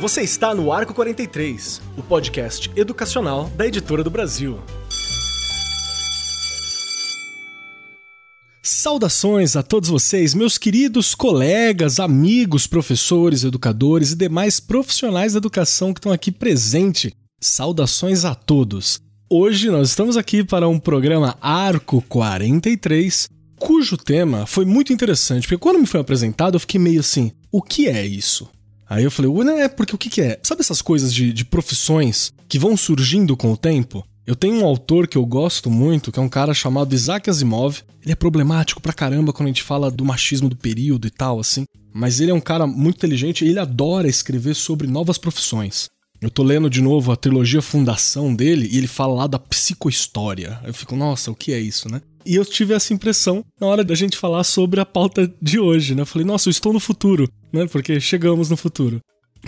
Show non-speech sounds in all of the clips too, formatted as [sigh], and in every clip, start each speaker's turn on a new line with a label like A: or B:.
A: Você está no Arco 43, o podcast educacional da Editora do Brasil. Saudações a todos vocês, meus queridos colegas, amigos, professores, educadores e demais profissionais da educação que estão aqui presentes. Saudações a todos. Hoje nós estamos aqui para um programa Arco 43, cujo tema foi muito interessante, porque quando me foi apresentado eu fiquei meio assim: o que é isso? Aí eu falei, é porque o que, que é? Sabe essas coisas de, de profissões que vão surgindo com o tempo? Eu tenho um autor que eu gosto muito, que é um cara chamado Isaac Asimov. Ele é problemático pra caramba quando a gente fala do machismo do período e tal, assim. Mas ele é um cara muito inteligente e ele adora escrever sobre novas profissões. Eu tô lendo de novo a trilogia Fundação dele e ele fala lá da psicohistória. Eu fico, nossa, o que é isso, né? E eu tive essa impressão na hora da gente falar sobre a pauta de hoje, né? Eu falei, nossa, eu estou no futuro, né? Porque chegamos no futuro.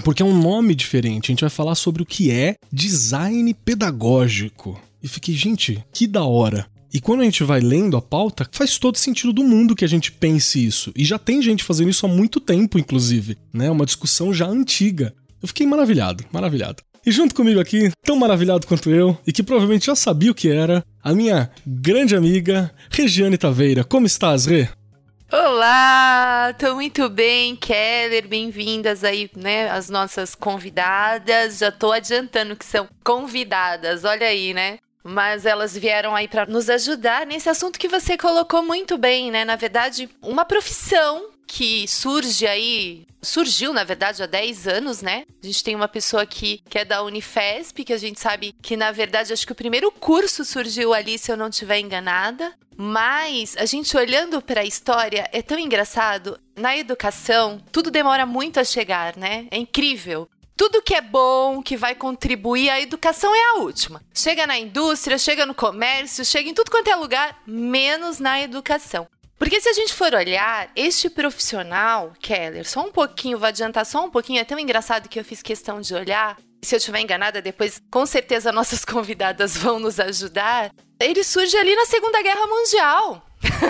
A: Porque é um nome diferente. A gente vai falar sobre o que é design pedagógico. E fiquei, gente, que da hora. E quando a gente vai lendo a pauta, faz todo sentido do mundo que a gente pense isso. E já tem gente fazendo isso há muito tempo, inclusive, né? Uma discussão já antiga. Eu fiquei maravilhado, maravilhado. E junto comigo aqui, tão maravilhado quanto eu, e que provavelmente já sabia o que era, a minha grande amiga, Regiane Taveira. Como estás, Rê?
B: Olá, tô muito bem, Keller, bem-vindas aí, né, as nossas convidadas. Já tô adiantando que são convidadas, olha aí, né? Mas elas vieram aí para nos ajudar nesse assunto que você colocou muito bem, né? Na verdade, uma profissão que surge aí, surgiu na verdade há 10 anos, né? A gente tem uma pessoa aqui que é da Unifesp, que a gente sabe que na verdade acho que o primeiro curso surgiu ali, se eu não estiver enganada. Mas a gente olhando para a história é tão engraçado. Na educação, tudo demora muito a chegar, né? É incrível. Tudo que é bom, que vai contribuir, a educação é a última. Chega na indústria, chega no comércio, chega em tudo quanto é lugar, menos na educação. Porque se a gente for olhar, este profissional, Keller, só um pouquinho, vou adiantar só um pouquinho, é tão engraçado que eu fiz questão de olhar. Se eu estiver enganada, depois com certeza [laughs] nossas convidadas vão nos ajudar. Ele surge ali na Segunda Guerra Mundial.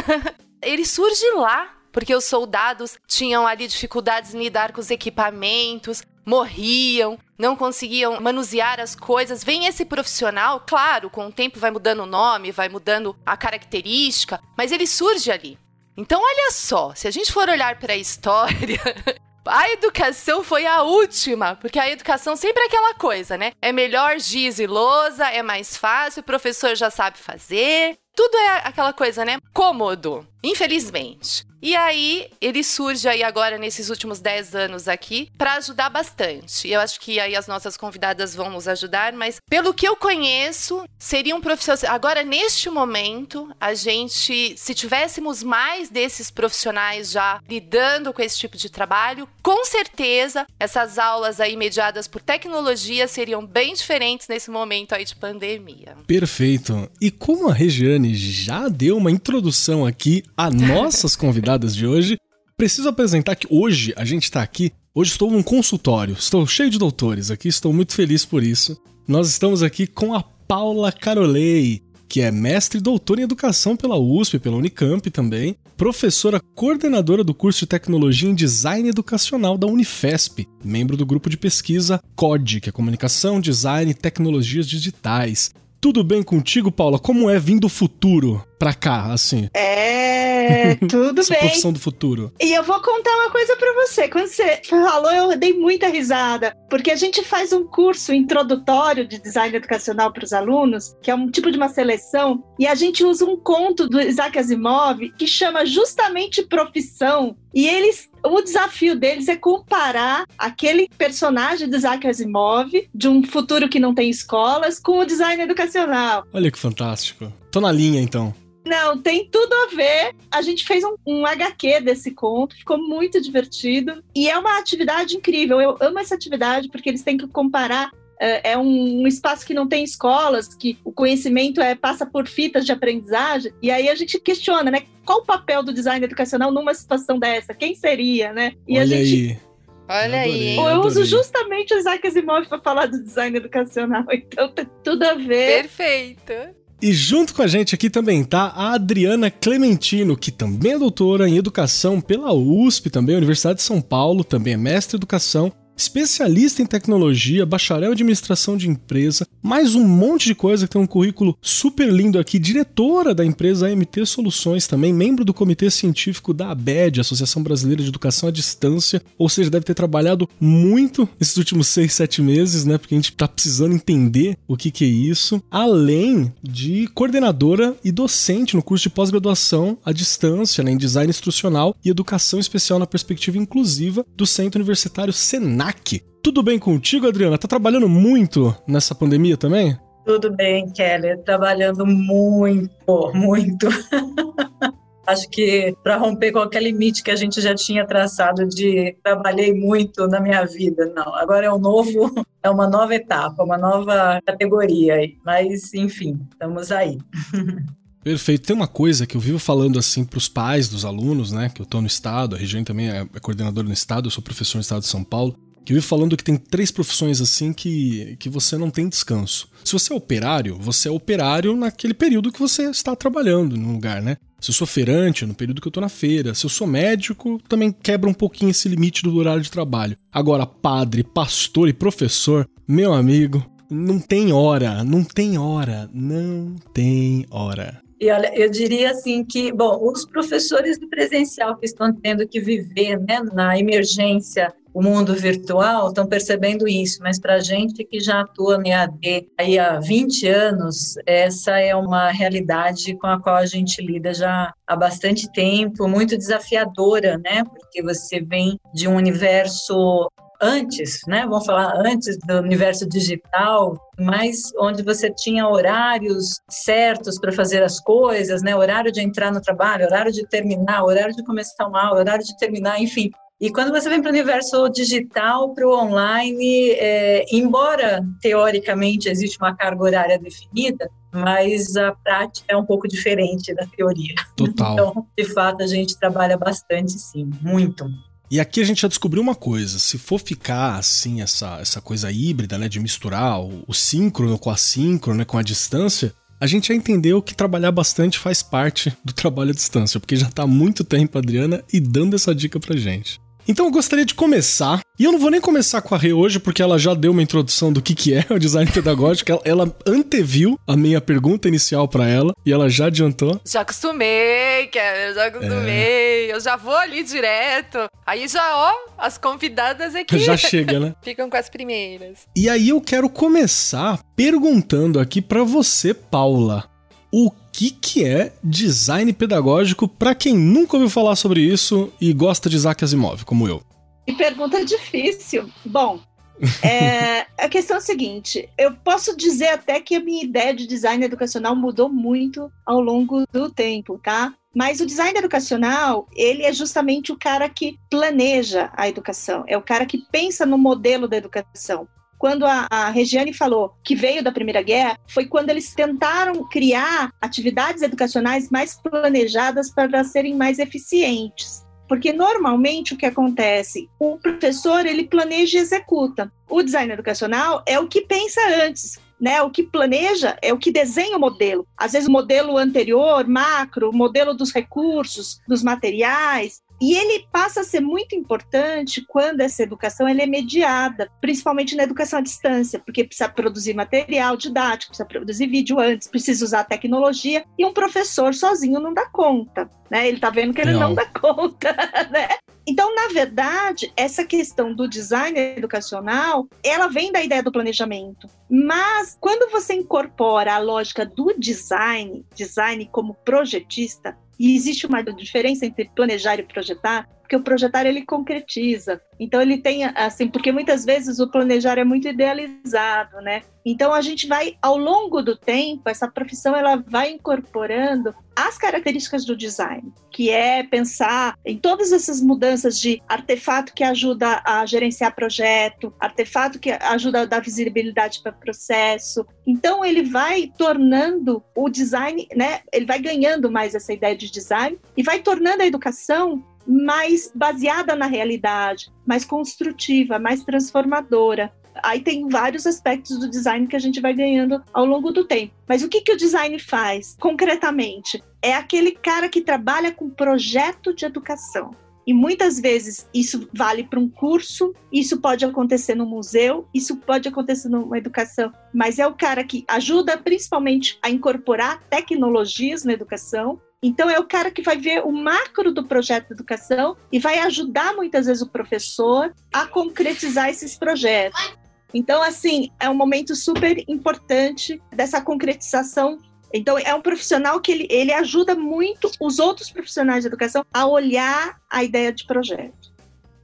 B: [laughs] ele surge lá, porque os soldados tinham ali dificuldades em lidar com os equipamentos, morriam, não conseguiam manusear as coisas. Vem esse profissional, claro, com o tempo vai mudando o nome, vai mudando a característica, mas ele surge ali. Então, olha só, se a gente for olhar para a história, [laughs] a educação foi a última, porque a educação sempre é aquela coisa, né? É melhor giz e lousa, é mais fácil, o professor já sabe fazer. Tudo é aquela coisa, né? Cômodo, infelizmente. E aí, ele surge aí agora nesses últimos 10 anos aqui para ajudar bastante. Eu acho que aí as nossas convidadas vão nos ajudar, mas pelo que eu conheço, seria um profissional. Agora, neste momento, a gente, se tivéssemos mais desses profissionais já lidando com esse tipo de trabalho, com certeza essas aulas aí mediadas por tecnologia seriam bem diferentes nesse momento aí de pandemia.
A: Perfeito. E como a Regiane já deu uma introdução aqui a nossas convidadas, [laughs] convidadas de hoje. Preciso apresentar que hoje a gente está aqui. Hoje estou num consultório, estou cheio de doutores aqui, estou muito feliz por isso. Nós estamos aqui com a Paula Carolei, que é mestre e doutora em educação pela USP, pela Unicamp também, professora coordenadora do curso de tecnologia em design educacional da Unifesp, membro do grupo de pesquisa COD, que é Comunicação, Design e Tecnologias Digitais. Tudo bem contigo, Paula? Como é vir do futuro pra cá, assim?
C: É, [laughs] tudo
A: Essa
C: bem.
A: profissão do futuro.
C: E eu vou contar uma coisa pra você. Quando você falou, eu dei muita risada, porque a gente faz um curso introdutório de design educacional para os alunos, que é um tipo de uma seleção, e a gente usa um conto do Isaac Asimov que chama justamente profissão. E eles, o desafio deles é comparar aquele personagem do Isaac Asimov de um futuro que não tem escolas com o design educacional.
A: Olha que fantástico. Tô na linha, então.
C: Não, tem tudo a ver. A gente fez um, um, HQ desse conto, ficou muito divertido. E é uma atividade incrível. Eu amo essa atividade porque eles têm que comparar. É, é um, um, espaço que não tem escolas, que o conhecimento é passa por fitas de aprendizagem. E aí a gente questiona, né? Qual o papel do design educacional numa situação dessa? Quem seria, né? E
A: Olha
C: a gente.
A: Aí.
B: Olha aí.
C: Eu, eu uso justamente o Isaac Asimov para falar do design educacional, [laughs] então tem tudo a ver.
B: Perfeito.
A: E junto com a gente aqui também tá a Adriana Clementino, que também é doutora em educação pela USP, também Universidade de São Paulo, também é mestre em educação especialista em tecnologia, bacharel em administração de empresa, mais um monte de coisa que tem um currículo super lindo aqui, diretora da empresa AMT Soluções também, membro do comitê científico da ABED, Associação Brasileira de Educação à Distância, ou seja, deve ter trabalhado muito nesses últimos seis, sete meses, né, porque a gente tá precisando entender o que que é isso, além de coordenadora e docente no curso de pós-graduação à distância, né, em design instrucional e educação especial na perspectiva inclusiva do Centro Universitário Tudo bem contigo, Adriana? Tá trabalhando muito nessa pandemia também?
D: Tudo bem, Kelly. Trabalhando muito, muito. [laughs] Acho que para romper qualquer limite que a gente já tinha traçado de trabalhei muito na minha vida, não. Agora é um novo, é uma nova etapa, uma nova categoria. Mas, enfim, estamos aí. [laughs]
A: Perfeito. Tem uma coisa que eu vivo falando assim para os pais dos alunos, né? Que eu estou no estado, a região também é coordenadora no estado, eu sou professor no estado de São Paulo que eu vi falando que tem três profissões assim que, que você não tem descanso. Se você é operário, você é operário naquele período que você está trabalhando no lugar, né? Se eu sou feirante, no período que eu estou na feira. Se eu sou médico, também quebra um pouquinho esse limite do horário de trabalho. Agora, padre, pastor e professor, meu amigo, não tem hora, não tem hora, não tem hora.
D: E olha, eu diria assim que, bom, os professores do presencial que estão tendo que viver né, na emergência o mundo virtual estão percebendo isso, mas para a gente que já atua no EAD aí há 20 anos, essa é uma realidade com a qual a gente lida já há bastante tempo, muito desafiadora, né? Porque você vem de um universo antes, né? Vamos falar antes do universo digital, mas onde você tinha horários certos para fazer as coisas, né? Horário de entrar no trabalho, horário de terminar, horário de começar uma aula, horário de terminar, enfim. E quando você vem para o universo digital, para o online, é, embora teoricamente existe uma carga horária definida, mas a prática é um pouco diferente da teoria.
A: Total.
D: Então, de fato, a gente trabalha bastante, sim, muito.
A: E aqui a gente já descobriu uma coisa: se for ficar assim, essa, essa coisa híbrida, né, de misturar o, o síncrono com a síncrono, né, com a distância, a gente já entendeu que trabalhar bastante faz parte do trabalho à distância, porque já está há muito tempo, Adriana, e dando essa dica pra gente. Então eu gostaria de começar, e eu não vou nem começar com a Rê hoje, porque ela já deu uma introdução do que, que é o design [laughs] pedagógico, ela, ela anteviu a minha pergunta inicial para ela, e ela já adiantou.
B: Já acostumei, Kevin, já acostumei, é. eu já vou ali direto. Aí já, ó, as convidadas aqui. [laughs]
A: Já chega, né? [laughs]
B: Ficam com as primeiras.
A: E aí eu quero começar perguntando aqui para você, Paula. O que, que é design pedagógico para quem nunca ouviu falar sobre isso e gosta de Isaac Asimov, como eu?
C: Que pergunta difícil. Bom, [laughs] é, a questão é a seguinte: eu posso dizer até que a minha ideia de design educacional mudou muito ao longo do tempo, tá? Mas o design educacional, ele é justamente o cara que planeja a educação, é o cara que pensa no modelo da educação quando a, a Regiane falou que veio da Primeira Guerra, foi quando eles tentaram criar atividades educacionais mais planejadas para serem mais eficientes. Porque normalmente o que acontece, o professor ele planeja e executa. O design educacional é o que pensa antes, né? O que planeja é o que desenha o modelo. Às vezes o modelo anterior, macro, modelo dos recursos, dos materiais, e ele passa a ser muito importante quando essa educação é mediada, principalmente na educação à distância, porque precisa produzir material didático, precisa produzir vídeo antes, precisa usar tecnologia, e um professor sozinho não dá conta. Né? Ele está vendo que ele não, não dá conta. [laughs] Né? Então, na verdade, essa questão do design educacional, ela vem da ideia do planejamento. Mas quando você incorpora a lógica do design, design como projetista, e existe uma diferença entre planejar e projetar, porque o projetar ele concretiza. Então ele tem assim, porque muitas vezes o planejar é muito idealizado, né? Então a gente vai ao longo do tempo, essa profissão ela vai incorporando as características do design, que é pensar em todas essas mudanças de artefato que ajuda a gerenciar projeto, artefato que ajuda a dar visibilidade para o processo. Então ele vai tornando o design, né? Ele vai ganhando mais essa ideia de design e vai tornando a educação mais baseada na realidade, mais construtiva, mais transformadora. Aí tem vários aspectos do design que a gente vai ganhando ao longo do tempo. Mas o que, que o design faz concretamente? É aquele cara que trabalha com projeto de educação. E muitas vezes isso vale para um curso, isso pode acontecer no museu, isso pode acontecer numa educação, mas é o cara que ajuda principalmente a incorporar tecnologias na educação. Então é o cara que vai ver o macro do projeto de educação e vai ajudar muitas vezes o professor a concretizar esses projetos. Então, assim, é um momento super importante dessa concretização então, é um profissional que ele, ele ajuda muito os outros profissionais de educação a olhar a ideia de projeto.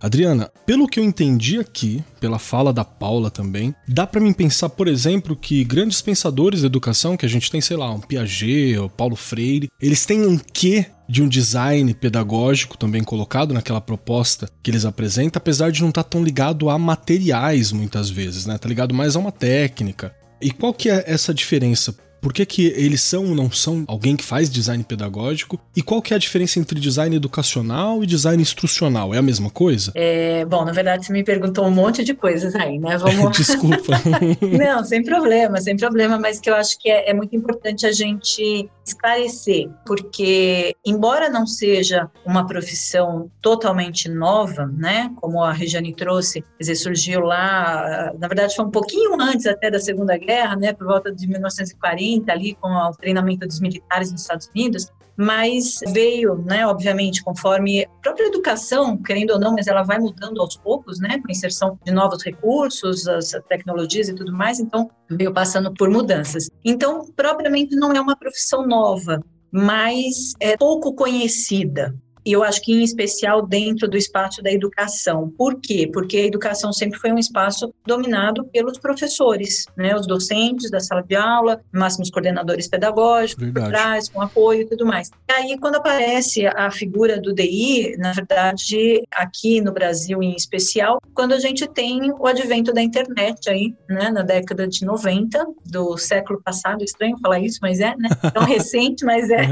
A: Adriana, pelo que eu entendi aqui, pela fala da Paula também, dá para mim pensar, por exemplo, que grandes pensadores da educação, que a gente tem, sei lá, um Piaget ou Paulo Freire, eles têm um quê de um design pedagógico também colocado naquela proposta que eles apresentam, apesar de não estar tá tão ligado a materiais muitas vezes, né? Tá ligado mais a uma técnica. E qual que é essa diferença? Por que, que eles são ou não são alguém que faz design pedagógico? E qual que é a diferença entre design educacional e design instrucional? É a mesma coisa?
D: É, bom, na verdade você me perguntou um monte de coisas aí, né?
A: Vamos... [laughs] Desculpa. [laughs]
D: não, sem problema, sem problema, mas que eu acho que é, é muito importante a gente esclarecer, porque embora não seja uma profissão totalmente nova, né? Como a Regiane trouxe, quer dizer, surgiu lá, na verdade foi um pouquinho antes até da Segunda Guerra, né? Por volta de 1940, ali com o treinamento dos militares nos Estados Unidos, mas veio, né, obviamente, conforme a própria educação, querendo ou não, mas ela vai mudando aos poucos, né, com a inserção de novos recursos, as tecnologias e tudo mais, então veio passando por mudanças. Então, propriamente não é uma profissão nova, mas é pouco conhecida e eu acho que em especial dentro do espaço da educação. Por quê? Porque a educação sempre foi um espaço dominado pelos professores, né? Os docentes da sala de aula, máximos coordenadores pedagógicos, Verdade. por trás, com apoio e tudo mais. E aí, quando aparece a figura do DI, na verdade, aqui no Brasil em especial, quando a gente tem o advento da internet aí, né? Na década de 90 do século passado, estranho falar isso, mas é, né? Tão [laughs] recente, mas é.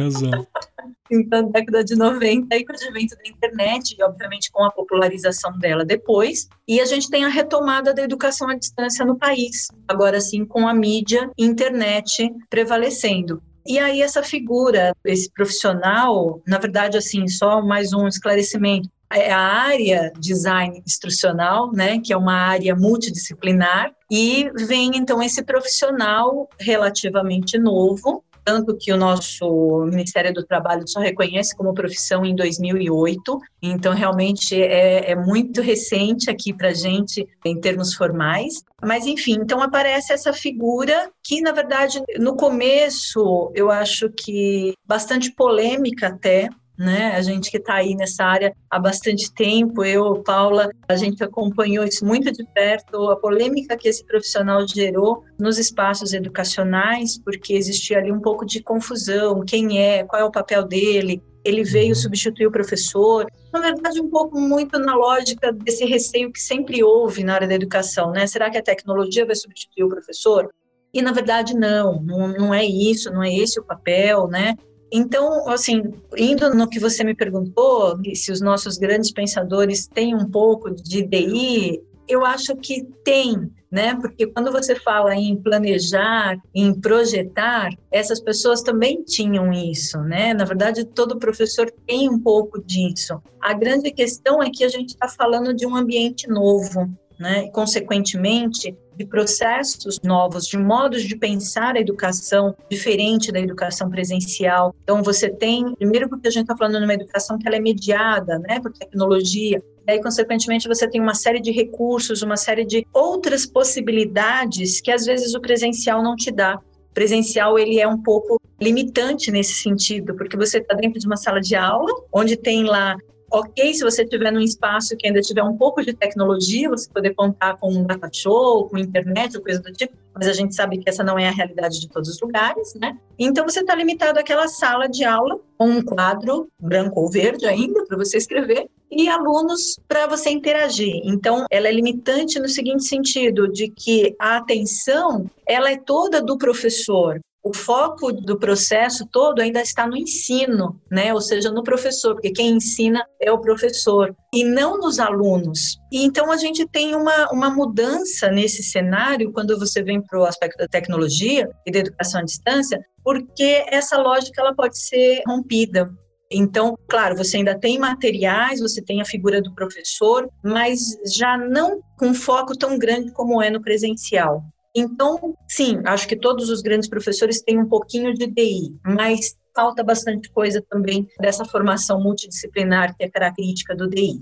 D: Então, década de 90, aí com o advento da internet e, obviamente, com a popularização dela depois. E a gente tem a retomada da educação à distância no país, agora sim com a mídia e internet prevalecendo. E aí essa figura, esse profissional, na verdade, assim, só mais um esclarecimento, é a área design instrucional, né, que é uma área multidisciplinar, e vem então esse profissional relativamente novo, tanto que o nosso Ministério do Trabalho só reconhece como profissão em 2008, então realmente é, é muito recente aqui para a gente em termos formais. Mas enfim, então aparece essa figura que, na verdade, no começo eu acho que bastante polêmica até, né? A gente que está aí nessa área há bastante tempo, eu, Paula, a gente acompanhou isso muito de perto, a polêmica que esse profissional gerou nos espaços educacionais, porque existia ali um pouco de confusão, quem é, qual é o papel dele, ele veio substituir o professor. Na verdade, um pouco muito na lógica desse receio que sempre houve na área da educação, né? Será que a tecnologia vai substituir o professor? E na verdade não, não, não é isso, não é esse o papel, né? Então, assim, indo no que você me perguntou, se os nossos grandes pensadores têm um pouco de DI, eu acho que tem, né? Porque quando você fala em planejar, em projetar, essas pessoas também tinham isso, né? Na verdade, todo professor tem um pouco disso. A grande questão é que a gente está falando de um ambiente novo, né? Consequentemente, de processos novos, de modos de pensar a educação diferente da educação presencial. Então, você tem, primeiro, porque a gente está falando de uma educação que ela é mediada né, por tecnologia, e aí, consequentemente, você tem uma série de recursos, uma série de outras possibilidades que às vezes o presencial não te dá. O presencial ele é um pouco limitante nesse sentido, porque você está dentro de uma sala de aula, onde tem lá ok se você estiver num espaço que ainda tiver um pouco de tecnologia, você poder contar com um data show, com internet ou coisa do tipo, mas a gente sabe que essa não é a realidade de todos os lugares, né? Então você está limitado àquela sala de aula com um quadro branco ou verde ainda para você escrever e alunos para você interagir. Então ela é limitante no seguinte sentido de que a atenção ela é toda do professor o foco do processo todo ainda está no ensino, né? Ou seja, no professor, porque quem ensina é o professor e não nos alunos. E então a gente tem uma, uma mudança nesse cenário quando você vem para o aspecto da tecnologia e da educação à distância, porque essa lógica ela pode ser rompida. Então, claro, você ainda tem materiais, você tem a figura do professor, mas já não com foco tão grande como é no presencial. Então, sim, acho que todos os grandes professores têm um pouquinho de DI, mas falta bastante coisa também dessa formação multidisciplinar que é característica do DI.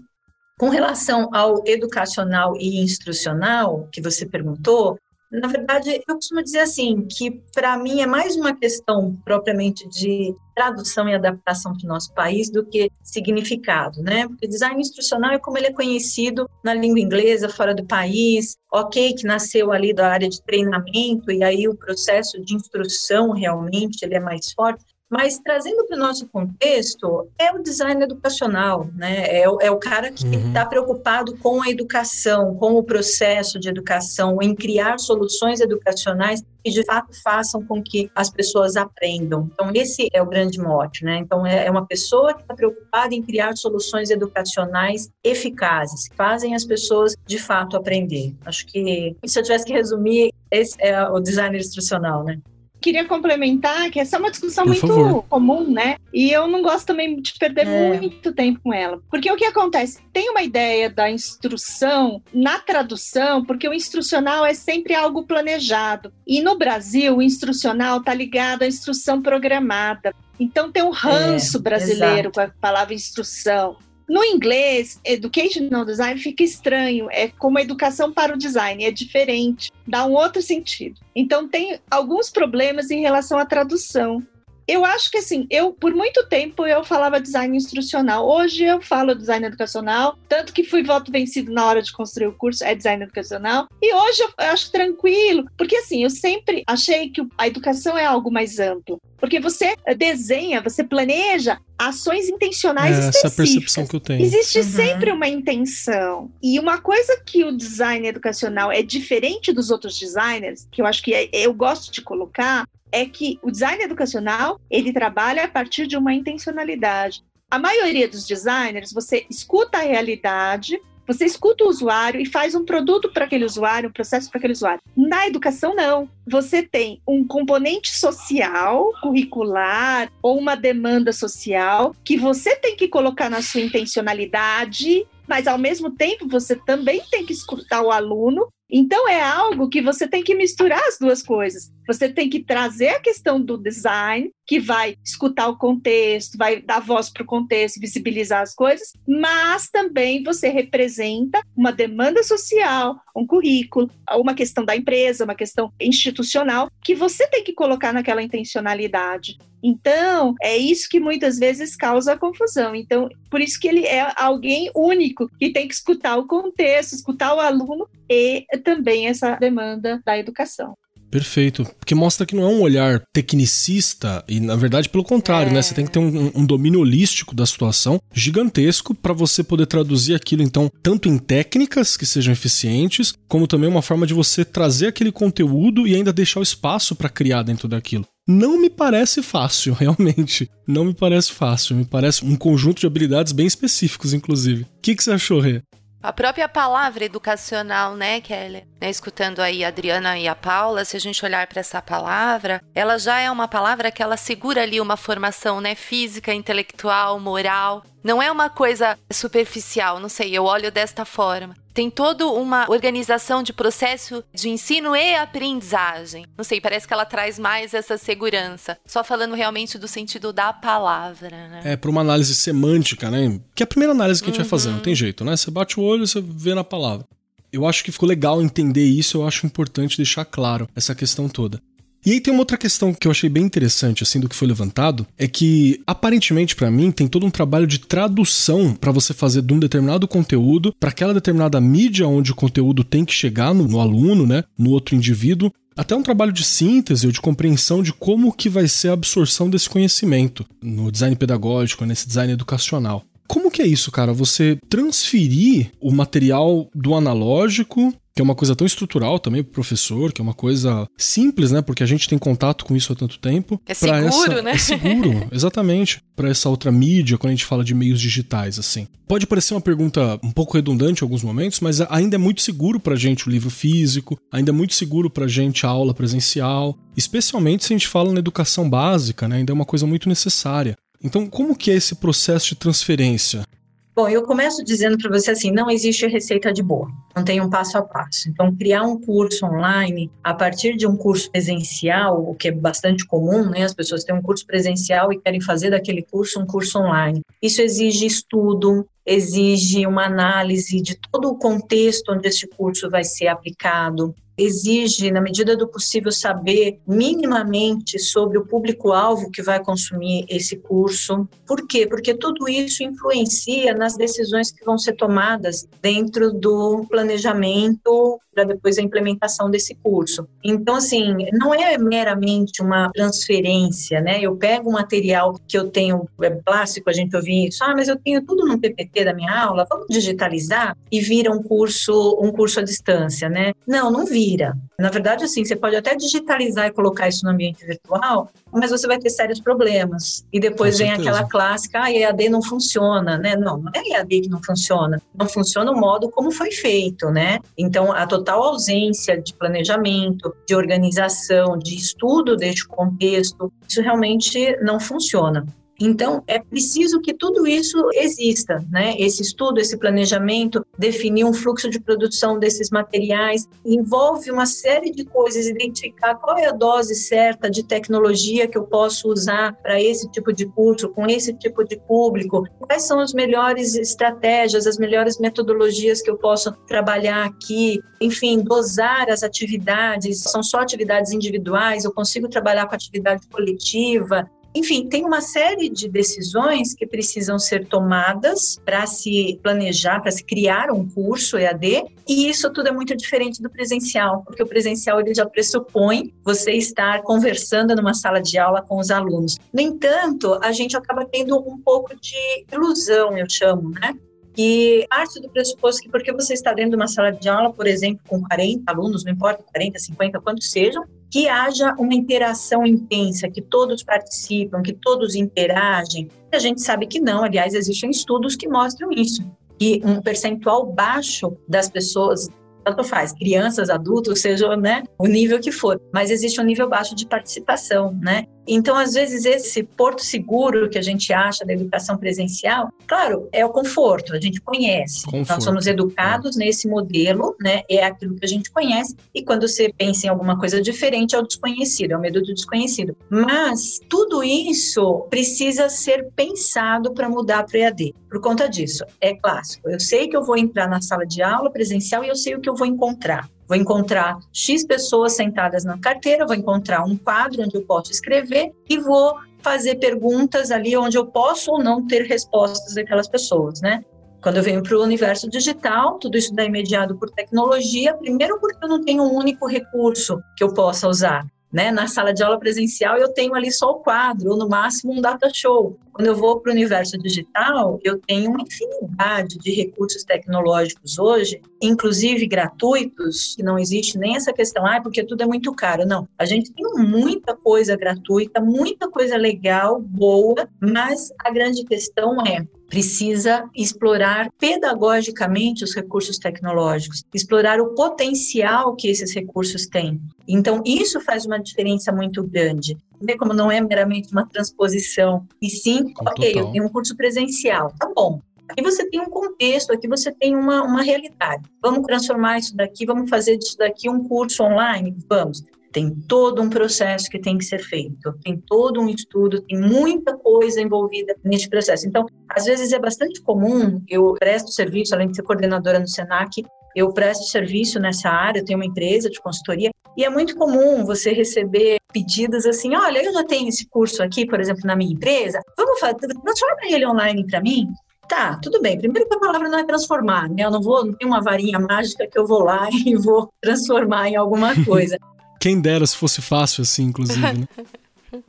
D: Com relação ao educacional e instrucional, que você perguntou, na verdade, eu costumo dizer assim, que para mim é mais uma questão propriamente de tradução e adaptação para o nosso país do que significado, né? Porque design instrucional é como ele é conhecido na língua inglesa, fora do país, ok, que nasceu ali da área de treinamento e aí o processo de instrução realmente ele é mais forte, mas trazendo para o nosso contexto, é o design educacional, né? É, o, é o cara que está uhum. preocupado com a educação, com o processo de educação, em criar soluções educacionais que de fato façam com que as pessoas aprendam. Então, esse é o grande mote, né? Então, é, é uma pessoa que está preocupada em criar soluções educacionais eficazes, que fazem as pessoas de fato aprender. Acho que, se eu tivesse que resumir, esse é o design instrucional, né?
C: Queria complementar que essa é uma discussão Por muito favor. comum, né? E eu não gosto também de perder é. muito tempo com ela. Porque o que acontece? Tem uma ideia da instrução na tradução, porque o instrucional é sempre algo planejado. E no Brasil, o instrucional está ligado à instrução programada. Então tem um ranço é, brasileiro exato. com a palavra instrução. No inglês, educational design fica estranho, é como educação para o design, é diferente, dá um outro sentido. Então tem alguns problemas em relação à tradução eu acho que assim, eu por muito tempo eu falava design instrucional. Hoje eu falo design educacional, tanto que fui voto vencido na hora de construir o curso é design educacional. E hoje eu acho tranquilo, porque assim, eu sempre achei que a educação é algo mais amplo. Porque você desenha, você planeja ações intencionais é, específicas. Essa é a percepção que eu tenho. Existe uhum. sempre uma intenção. E uma coisa que o design educacional é diferente dos outros designers, que eu acho que é, eu gosto de colocar, é que o design educacional, ele trabalha a partir de uma intencionalidade. A maioria dos designers, você escuta a realidade, você escuta o usuário e faz um produto para aquele usuário, um processo para aquele usuário. Na educação, não. Você tem um componente social, curricular, ou uma demanda social, que você tem que colocar na sua intencionalidade, mas ao mesmo tempo você também tem que escutar o aluno então é algo que você tem que misturar as duas coisas. Você tem que trazer a questão do design, que vai escutar o contexto, vai dar voz para o contexto, visibilizar as coisas, mas também você representa uma demanda social, um currículo, uma questão da empresa, uma questão institucional, que você tem que colocar naquela intencionalidade. Então, é isso que muitas vezes causa confusão. Então, por isso que ele é alguém único, que tem que escutar o contexto, escutar o aluno e também essa demanda da educação.
A: Perfeito. Porque mostra que não é um olhar tecnicista e, na verdade, pelo contrário, é. né? Você tem que ter um, um domínio holístico da situação gigantesco para você poder traduzir aquilo, então, tanto em técnicas que sejam eficientes, como também uma forma de você trazer aquele conteúdo e ainda deixar o espaço para criar dentro daquilo. Não me parece fácil, [laughs] realmente. Não me parece fácil. Me parece um conjunto de habilidades bem específicos, inclusive. O que, que você achou, Rê?
B: A própria palavra educacional, né, Kelly? Né, escutando aí a Adriana e a Paula, se a gente olhar para essa palavra, ela já é uma palavra que ela segura ali uma formação, né, física, intelectual, moral. Não é uma coisa superficial, não sei, eu olho desta forma tem toda uma organização de processo de ensino e aprendizagem. Não sei, parece que ela traz mais essa segurança. Só falando realmente do sentido da palavra, né?
A: É, para uma análise semântica, né? Que é a primeira análise que a gente uhum. vai fazer, não tem jeito, né? Você bate o olho, você vê na palavra. Eu acho que ficou legal entender isso, eu acho importante deixar claro essa questão toda. E aí tem uma outra questão que eu achei bem interessante, assim, do que foi levantado, é que aparentemente para mim tem todo um trabalho de tradução para você fazer de um determinado conteúdo para aquela determinada mídia onde o conteúdo tem que chegar no, no aluno, né, no outro indivíduo, até um trabalho de síntese ou de compreensão de como que vai ser a absorção desse conhecimento no design pedagógico, nesse design educacional. Como que é isso, cara? Você transferir o material do analógico que é uma coisa tão estrutural também pro professor, que é uma coisa simples, né? Porque a gente tem contato com isso há tanto tempo.
B: É seguro,
A: essa...
B: né?
A: É seguro, [laughs] exatamente. Para essa outra mídia, quando a gente fala de meios digitais, assim. Pode parecer uma pergunta um pouco redundante em alguns momentos, mas ainda é muito seguro pra gente o livro físico, ainda é muito seguro pra gente a aula presencial, especialmente se a gente fala na educação básica, né? Ainda é uma coisa muito necessária. Então, como que é esse processo de transferência?
D: Bom, eu começo dizendo para você assim, não existe receita de bolo, não tem um passo a passo. Então, criar um curso online a partir de um curso presencial, o que é bastante comum, né? As pessoas têm um curso presencial e querem fazer daquele curso um curso online. Isso exige estudo, exige uma análise de todo o contexto onde esse curso vai ser aplicado, exige, na medida do possível, saber minimamente sobre o público-alvo que vai consumir esse curso. Por quê? Porque tudo isso influencia nas decisões que vão ser tomadas dentro do planejamento para depois a implementação desse curso. Então, assim, não é meramente uma transferência, né? Eu pego o material que eu tenho, é clássico a gente ouvir isso, ah, mas eu tenho tudo no PPT da minha aula, vamos digitalizar e vira um curso, um curso à distância, né? Não, não vira. Na verdade, assim, você pode até digitalizar e colocar isso no ambiente virtual, mas você vai ter sérios problemas. E depois vem aquela clássica, ah, EAD não funciona, né? Não, não é EAD que não funciona. Não funciona o modo como foi feito, né? Então, a total ausência de planejamento, de organização, de estudo deste contexto, isso realmente não funciona. Então, é preciso que tudo isso exista, né? Esse estudo, esse planejamento, definir um fluxo de produção desses materiais, envolve uma série de coisas, identificar qual é a dose certa de tecnologia que eu posso usar para esse tipo de curso, com esse tipo de público, quais são as melhores estratégias, as melhores metodologias que eu posso trabalhar aqui, enfim, dosar as atividades, são só atividades individuais, eu consigo trabalhar com atividade coletiva, enfim, tem uma série de decisões que precisam ser tomadas para se planejar, para se criar um curso EAD, e isso tudo é muito diferente do presencial, porque o presencial ele já pressupõe você estar conversando numa sala de aula com os alunos. No entanto, a gente acaba tendo um pouco de ilusão, eu chamo, né? que parte do pressuposto que porque você está dentro de uma sala de aula, por exemplo, com 40 alunos, não importa 40, 50, quantos sejam, que haja uma interação intensa, que todos participam, que todos interagem. A gente sabe que não, aliás, existem estudos que mostram isso, que um percentual baixo das pessoas tanto faz, crianças, adultos, seja né, o nível que for, mas existe um nível baixo de participação, né? Então, às vezes, esse porto seguro que a gente acha da educação presencial, claro, é o conforto, a gente conhece. Conforto. Nós somos educados é. nesse modelo, né? É aquilo que a gente conhece, e quando você pensa em alguma coisa diferente, é o desconhecido, é o medo do desconhecido. Mas tudo isso precisa ser pensado para mudar para o EAD. Por conta disso, é clássico. Eu sei que eu vou entrar na sala de aula presencial e eu sei o que eu vou encontrar. Vou encontrar X pessoas sentadas na carteira, vou encontrar um quadro onde eu posso escrever e vou fazer perguntas ali onde eu posso ou não ter respostas daquelas pessoas, né? Quando eu venho para o universo digital, tudo isso dá imediato por tecnologia, primeiro porque eu não tenho um único recurso que eu possa usar. Né? Na sala de aula presencial, eu tenho ali só o quadro, ou no máximo um data show. Quando eu vou para o universo digital, eu tenho uma infinidade de recursos tecnológicos hoje, inclusive gratuitos, que não existe nem essa questão, ah, porque tudo é muito caro. Não, a gente tem muita coisa gratuita, muita coisa legal, boa, mas a grande questão é precisa explorar pedagogicamente os recursos tecnológicos, explorar o potencial que esses recursos têm. Então, isso faz uma diferença muito grande. Vê como não é meramente uma transposição, e sim, ok, total. eu tenho um curso presencial, tá bom. Aqui você tem um contexto, aqui você tem uma, uma realidade. Vamos transformar isso daqui, vamos fazer disso daqui um curso online? Vamos tem todo um processo que tem que ser feito, tem todo um estudo, tem muita coisa envolvida nesse processo. Então, às vezes é bastante comum, eu presto serviço, além de ser coordenadora no SENAC, eu presto serviço nessa área, eu tenho uma empresa de consultoria, e é muito comum você receber pedidos assim: olha, eu já tenho esse curso aqui, por exemplo, na minha empresa, vamos fazer, transforma ele online para mim. Tá, tudo bem. Primeiro que a palavra não é transformar, né? Eu não vou, não tem uma varinha mágica que eu vou lá [laughs] e vou transformar em alguma coisa.
A: Quem dera se fosse fácil assim, inclusive, né? [laughs]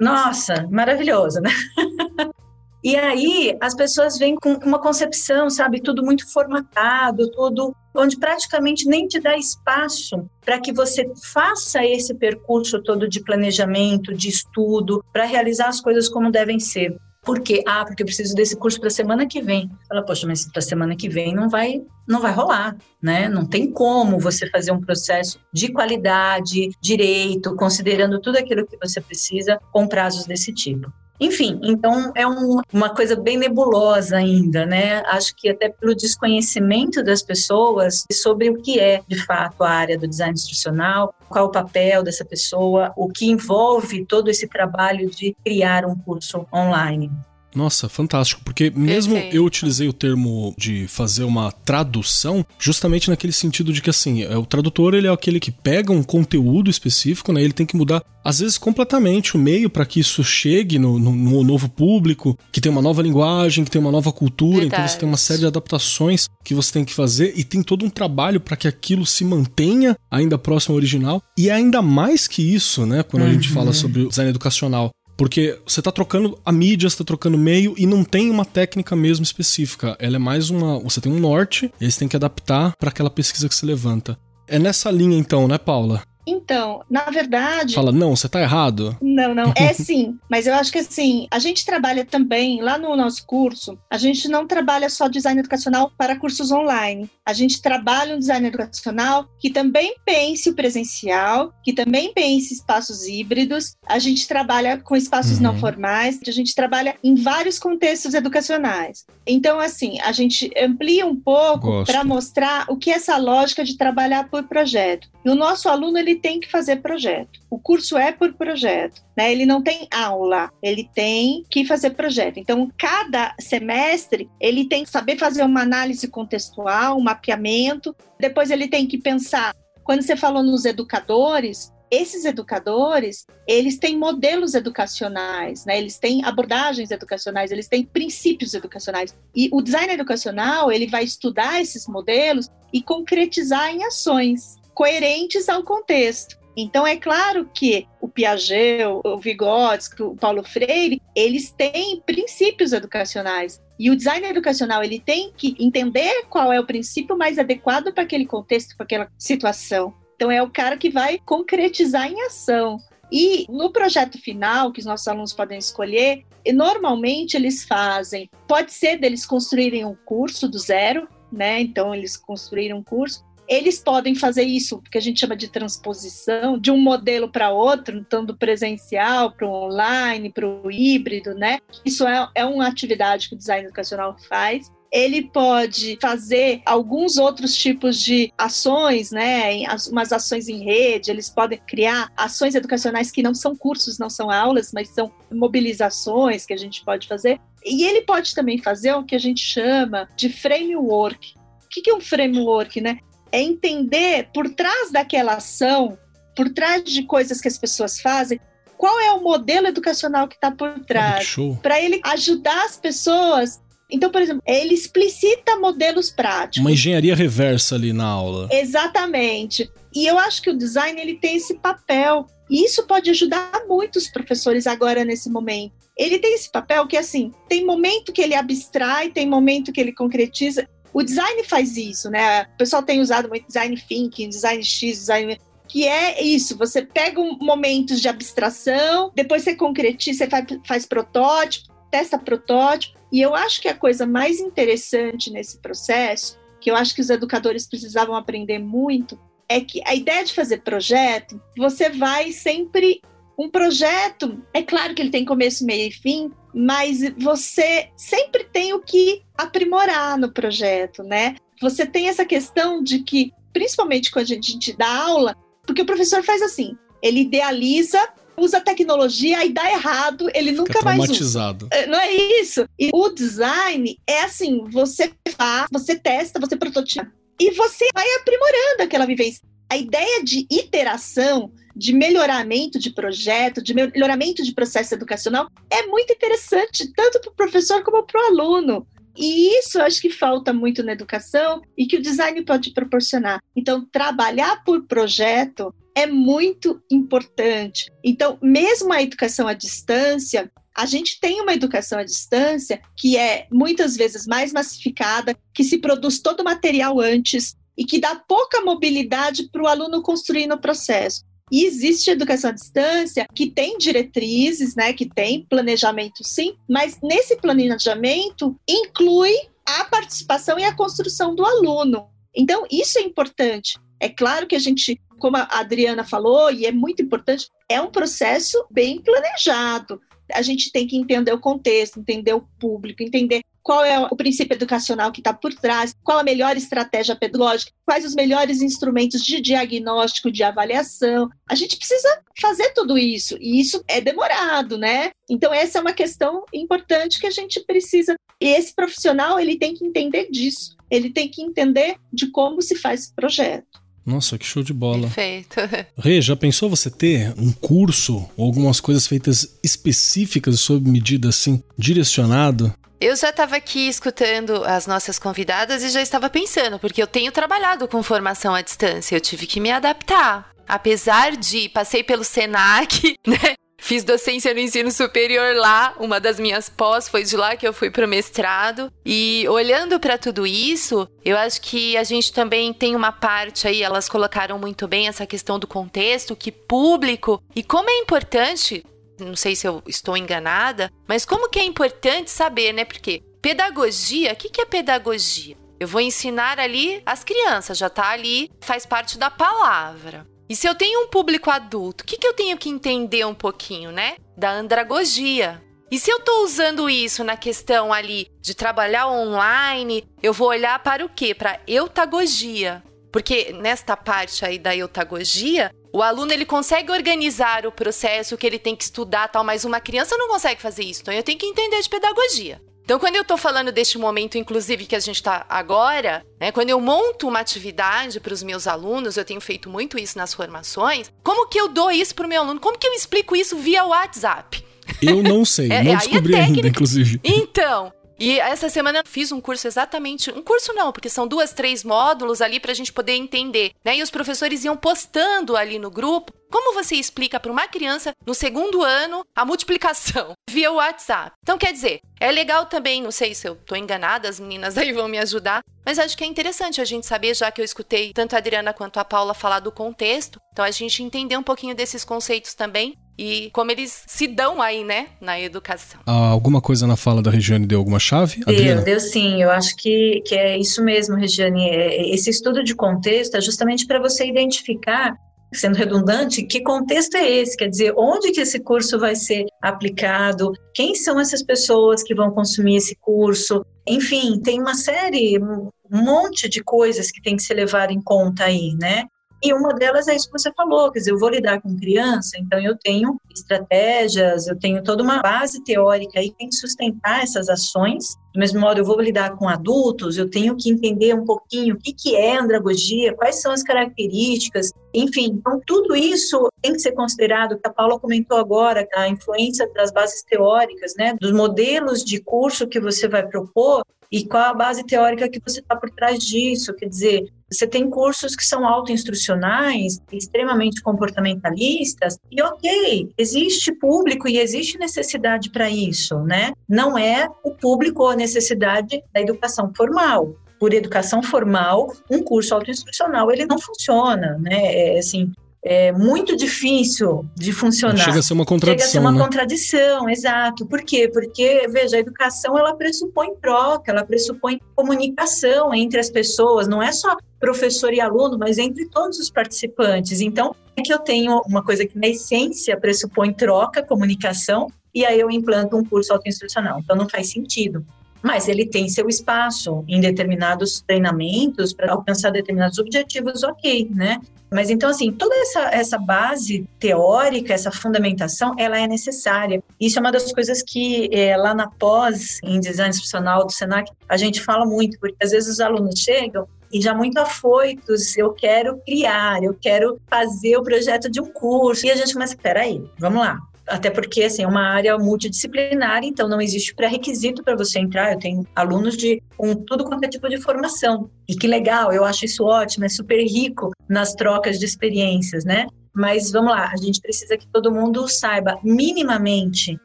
D: Nossa, maravilhoso, né? [laughs] E aí as pessoas vêm com uma concepção, sabe, tudo muito formatado, tudo onde praticamente nem te dá espaço para que você faça esse percurso todo de planejamento, de estudo, para realizar as coisas como devem ser. Por quê? Ah, porque eu preciso desse curso para semana que vem. Fala, poxa, mas para semana que vem não vai, não vai rolar, né? Não tem como você fazer um processo de qualidade, direito, considerando tudo aquilo que você precisa com prazos desse tipo. Enfim, então é um, uma coisa bem nebulosa ainda, né? Acho que até pelo desconhecimento das pessoas sobre o que é de fato a área do design instrucional, qual o papel dessa pessoa, o que envolve todo esse trabalho de criar um curso online.
A: Nossa, fantástico, porque mesmo Perfeito. eu utilizei o termo de fazer uma tradução, justamente naquele sentido de que assim, é, o tradutor ele é aquele que pega um conteúdo específico, né? Ele tem que mudar às vezes completamente o meio para que isso chegue no, no, no, novo público, que tem uma nova linguagem, que tem uma nova cultura, Verdade. então você tem uma série de adaptações que você tem que fazer e tem todo um trabalho para que aquilo se mantenha ainda próximo ao original e ainda mais que isso, né? Quando uhum. a gente fala sobre o design educacional, porque você está trocando a mídia, você está trocando meio e não tem uma técnica mesmo específica. Ela é mais uma. Você tem um norte e aí você tem que adaptar para aquela pesquisa que se levanta. É nessa linha então, né, Paula?
C: Então, na verdade.
A: Fala, não, você tá errado.
C: Não, não, é [laughs] sim. Mas eu acho que assim, a gente trabalha também, lá no nosso curso, a gente não trabalha só design educacional para cursos online. A gente trabalha um design educacional que também pense o presencial, que também pense espaços híbridos. A gente trabalha com espaços uhum. não formais, a gente trabalha em vários contextos educacionais. Então, assim, a gente amplia um pouco para mostrar o que é essa lógica de trabalhar por projeto. E o nosso aluno ele tem que fazer projeto. O curso é por projeto, né? Ele não tem aula, ele tem que fazer projeto. Então, cada semestre ele tem que saber fazer uma análise contextual, um mapeamento. Depois ele tem que pensar. Quando você falou nos educadores, esses educadores, eles têm modelos educacionais, né? Eles têm abordagens educacionais, eles têm princípios educacionais. E o design educacional, ele vai estudar esses modelos e concretizar em ações coerentes ao contexto. Então, é claro que o Piaget, o Vygotsky, o Paulo Freire, eles têm princípios educacionais. E o design educacional, ele tem que entender qual é o princípio mais adequado para aquele contexto, para aquela situação. Então, é o cara que vai concretizar em ação. E no projeto final, que os nossos alunos podem escolher, normalmente eles fazem, pode ser deles construírem um curso do zero, né? Então, eles construíram um curso, eles podem fazer isso, que a gente chama de transposição, de um modelo para outro, então do presencial para o online, para o híbrido, né? Isso é, é uma atividade que o design educacional faz ele pode fazer alguns outros tipos de ações, né? Umas ações em rede, eles podem criar ações educacionais que não são cursos, não são aulas, mas são mobilizações que a gente pode fazer. E ele pode também fazer o que a gente chama de framework. O que é um framework, né? É entender por trás daquela ação, por trás de coisas que as pessoas fazem, qual é o modelo educacional que está por trás, para ele ajudar as pessoas. Então, por exemplo, ele explicita modelos práticos.
A: Uma engenharia reversa ali na aula.
C: Exatamente. E eu acho que o design ele tem esse papel. E isso pode ajudar muitos professores agora nesse momento. Ele tem esse papel que, assim, tem momento que ele abstrai, tem momento que ele concretiza. O design faz isso, né? O pessoal tem usado muito design thinking, design X, design que é isso, você pega um, momentos de abstração, depois você concretiza, você faz, faz protótipo, testa protótipo, e eu acho que a coisa mais interessante nesse processo, que eu acho que os educadores precisavam aprender muito, é que a ideia de fazer projeto, você vai sempre um projeto, é claro que ele tem começo, meio e fim, mas você sempre tem o que aprimorar no projeto, né? Você tem essa questão de que, principalmente quando a gente dá aula, porque o professor faz assim, ele idealiza, usa tecnologia e dá errado, ele Fica nunca mais usa. É, não é isso. E o design é assim, você faz, você testa, você prototipa e você vai aprimorando aquela vivência. A ideia de iteração de melhoramento de projeto, de melhoramento de processo educacional, é muito interessante, tanto para o professor como para o aluno. E isso eu acho que falta muito na educação e que o design pode proporcionar. Então, trabalhar por projeto é muito importante. Então, mesmo a educação à distância, a gente tem uma educação à distância que é muitas vezes mais massificada, que se produz todo o material antes e que dá pouca mobilidade para o aluno construir no processo. E existe educação à distância que tem diretrizes, né, que tem planejamento sim, mas nesse planejamento inclui a participação e a construção do aluno. Então, isso é importante. É claro que a gente, como a Adriana falou, e é muito importante, é um processo bem planejado. A gente tem que entender o contexto, entender o público, entender qual é o princípio educacional que está por trás, qual a melhor estratégia pedagógica, quais os melhores instrumentos de diagnóstico, de avaliação. A gente precisa fazer tudo isso, e isso é demorado, né? Então, essa é uma questão importante que a gente precisa. E esse profissional, ele tem que entender disso, ele tem que entender de como se faz esse projeto.
A: Nossa, que show de bola.
B: Perfeito. [laughs]
A: Rê, já pensou você ter um curso ou algumas coisas feitas específicas sob medida assim, direcionado?
B: Eu já estava aqui escutando as nossas convidadas e já estava pensando, porque eu tenho trabalhado com formação à distância, eu tive que me adaptar. Apesar de passei pelo Senac, [laughs] né? Fiz docência no ensino superior lá, uma das minhas pós foi de lá que eu fui pro mestrado. E olhando para tudo isso, eu acho que a gente também tem uma parte aí, elas colocaram muito bem essa questão do contexto, que público e como é importante, não sei se eu estou enganada, mas como que é importante saber, né? Porque pedagogia, o que, que é pedagogia? Eu vou ensinar ali as crianças, já tá ali, faz parte da palavra. E se eu tenho um público adulto, o que, que eu tenho que entender um pouquinho, né? Da andragogia. E se eu estou usando isso na questão ali de trabalhar online, eu vou olhar para o quê? Para eutagogia. Porque nesta parte aí da eutagogia, o aluno ele consegue organizar o processo que ele tem que estudar, tal, mas uma criança não consegue fazer isso. Então eu tenho que entender de pedagogia. Então, quando eu estou falando deste momento, inclusive, que a gente está agora, né, quando eu monto uma atividade para os meus alunos, eu tenho feito muito isso nas formações, como que eu dou isso para o meu aluno? Como que eu explico isso via WhatsApp?
A: Eu não sei, [laughs] é, não descobri ainda, inclusive.
B: Então, e essa semana eu fiz um curso exatamente, um curso não, porque são duas, três módulos ali para a gente poder entender, né? E os professores iam postando ali no grupo como você explica para uma criança no segundo ano a multiplicação [laughs] via WhatsApp. Então quer dizer, é legal também, não sei se eu estou enganada, as meninas aí vão me ajudar, mas acho que é interessante a gente saber, já que eu escutei tanto a Adriana quanto a Paula falar do contexto, então a gente entender um pouquinho desses conceitos também e como eles se dão aí, né, na educação.
A: Ah, alguma coisa na fala da Regiane deu alguma chave?
D: Deu, deu sim. Eu acho que, que é isso mesmo, Regiane. É, esse estudo de contexto é justamente para você identificar sendo redundante, que contexto é esse? Quer dizer, onde que esse curso vai ser aplicado? Quem são essas pessoas que vão consumir esse curso? Enfim, tem uma série, um monte de coisas que tem que ser levado em conta aí, né? E uma delas é isso que você falou, quer dizer, eu vou lidar com criança, então eu tenho estratégias, eu tenho toda uma base teórica aí que tem que sustentar essas ações. Do mesmo modo, eu vou lidar com adultos, eu tenho que entender um pouquinho o que, que é andragogia, quais são as características, enfim. Então, tudo isso tem que ser considerado, que a Paula comentou agora, a influência das bases teóricas, né, dos modelos de curso que você vai propor, e qual a base teórica que você está por trás disso. Quer dizer, você tem cursos que são autoinstrucionais, extremamente comportamentalistas, e ok, existe público e existe necessidade para isso, né? Não é o público ou a necessidade da educação formal. Por educação formal, um curso autoinstrucional ele não funciona, né? É, assim, é muito difícil de funcionar.
A: Chega a ser uma contradição.
D: Chega a ser uma
A: né?
D: contradição, exato. Por quê? Porque, veja, a educação ela pressupõe troca, ela pressupõe comunicação entre as pessoas, não é só professor e aluno, mas entre todos os participantes. Então, é que eu tenho uma coisa que na essência pressupõe troca, comunicação, e aí eu implanto um curso autoinstrucional. Então, não faz sentido mas ele tem seu espaço em determinados treinamentos para alcançar determinados objetivos, ok, né? Mas então, assim, toda essa, essa base teórica, essa fundamentação, ela é necessária. Isso é uma das coisas que é, lá na pós, em design institucional do SENAC, a gente fala muito, porque às vezes os alunos chegam e já muito afoitos, eu quero criar, eu quero fazer o projeto de um curso. E a gente começa, peraí, vamos lá, até porque assim, é uma área multidisciplinar, então não existe pré-requisito para você entrar. Eu tenho alunos de com tudo quanto é tipo de formação. E que legal, eu acho isso ótimo, é super rico nas trocas de experiências, né? Mas vamos lá, a gente precisa que todo mundo saiba minimamente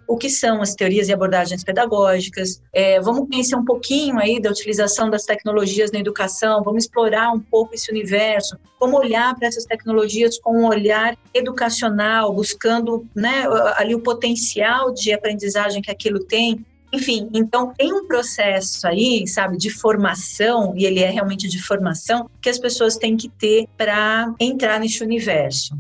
D: o que são as teorias e abordagens pedagógicas. É, vamos conhecer um pouquinho aí da utilização das tecnologias na educação, vamos explorar um pouco esse universo, como olhar para essas tecnologias com um olhar educacional, buscando né, ali o potencial de aprendizagem que aquilo tem. Enfim, então tem um processo aí, sabe, de formação, e ele é realmente de formação, que as pessoas têm que ter para entrar nesse universo.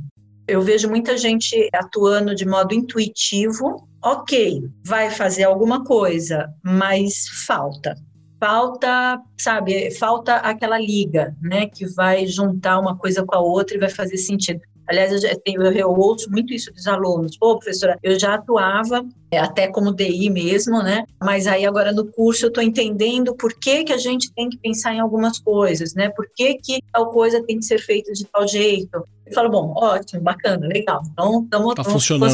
D: Eu vejo muita gente atuando de modo intuitivo. Ok, vai fazer alguma coisa, mas falta. Falta, sabe, falta aquela liga, né, que vai juntar uma coisa com a outra e vai fazer sentido. Aliás, eu, já, eu, eu, ouço muito isso dos alunos. Pô, professora, eu já atuava é, até como DI mesmo, né? Mas aí agora no curso eu estou entendendo por que, que a gente tem que pensar em algumas coisas, né? Por que, que tal coisa tem que ser feita de tal jeito. Eu falo, bom, ótimo, bacana, legal. Então, estamos
A: tá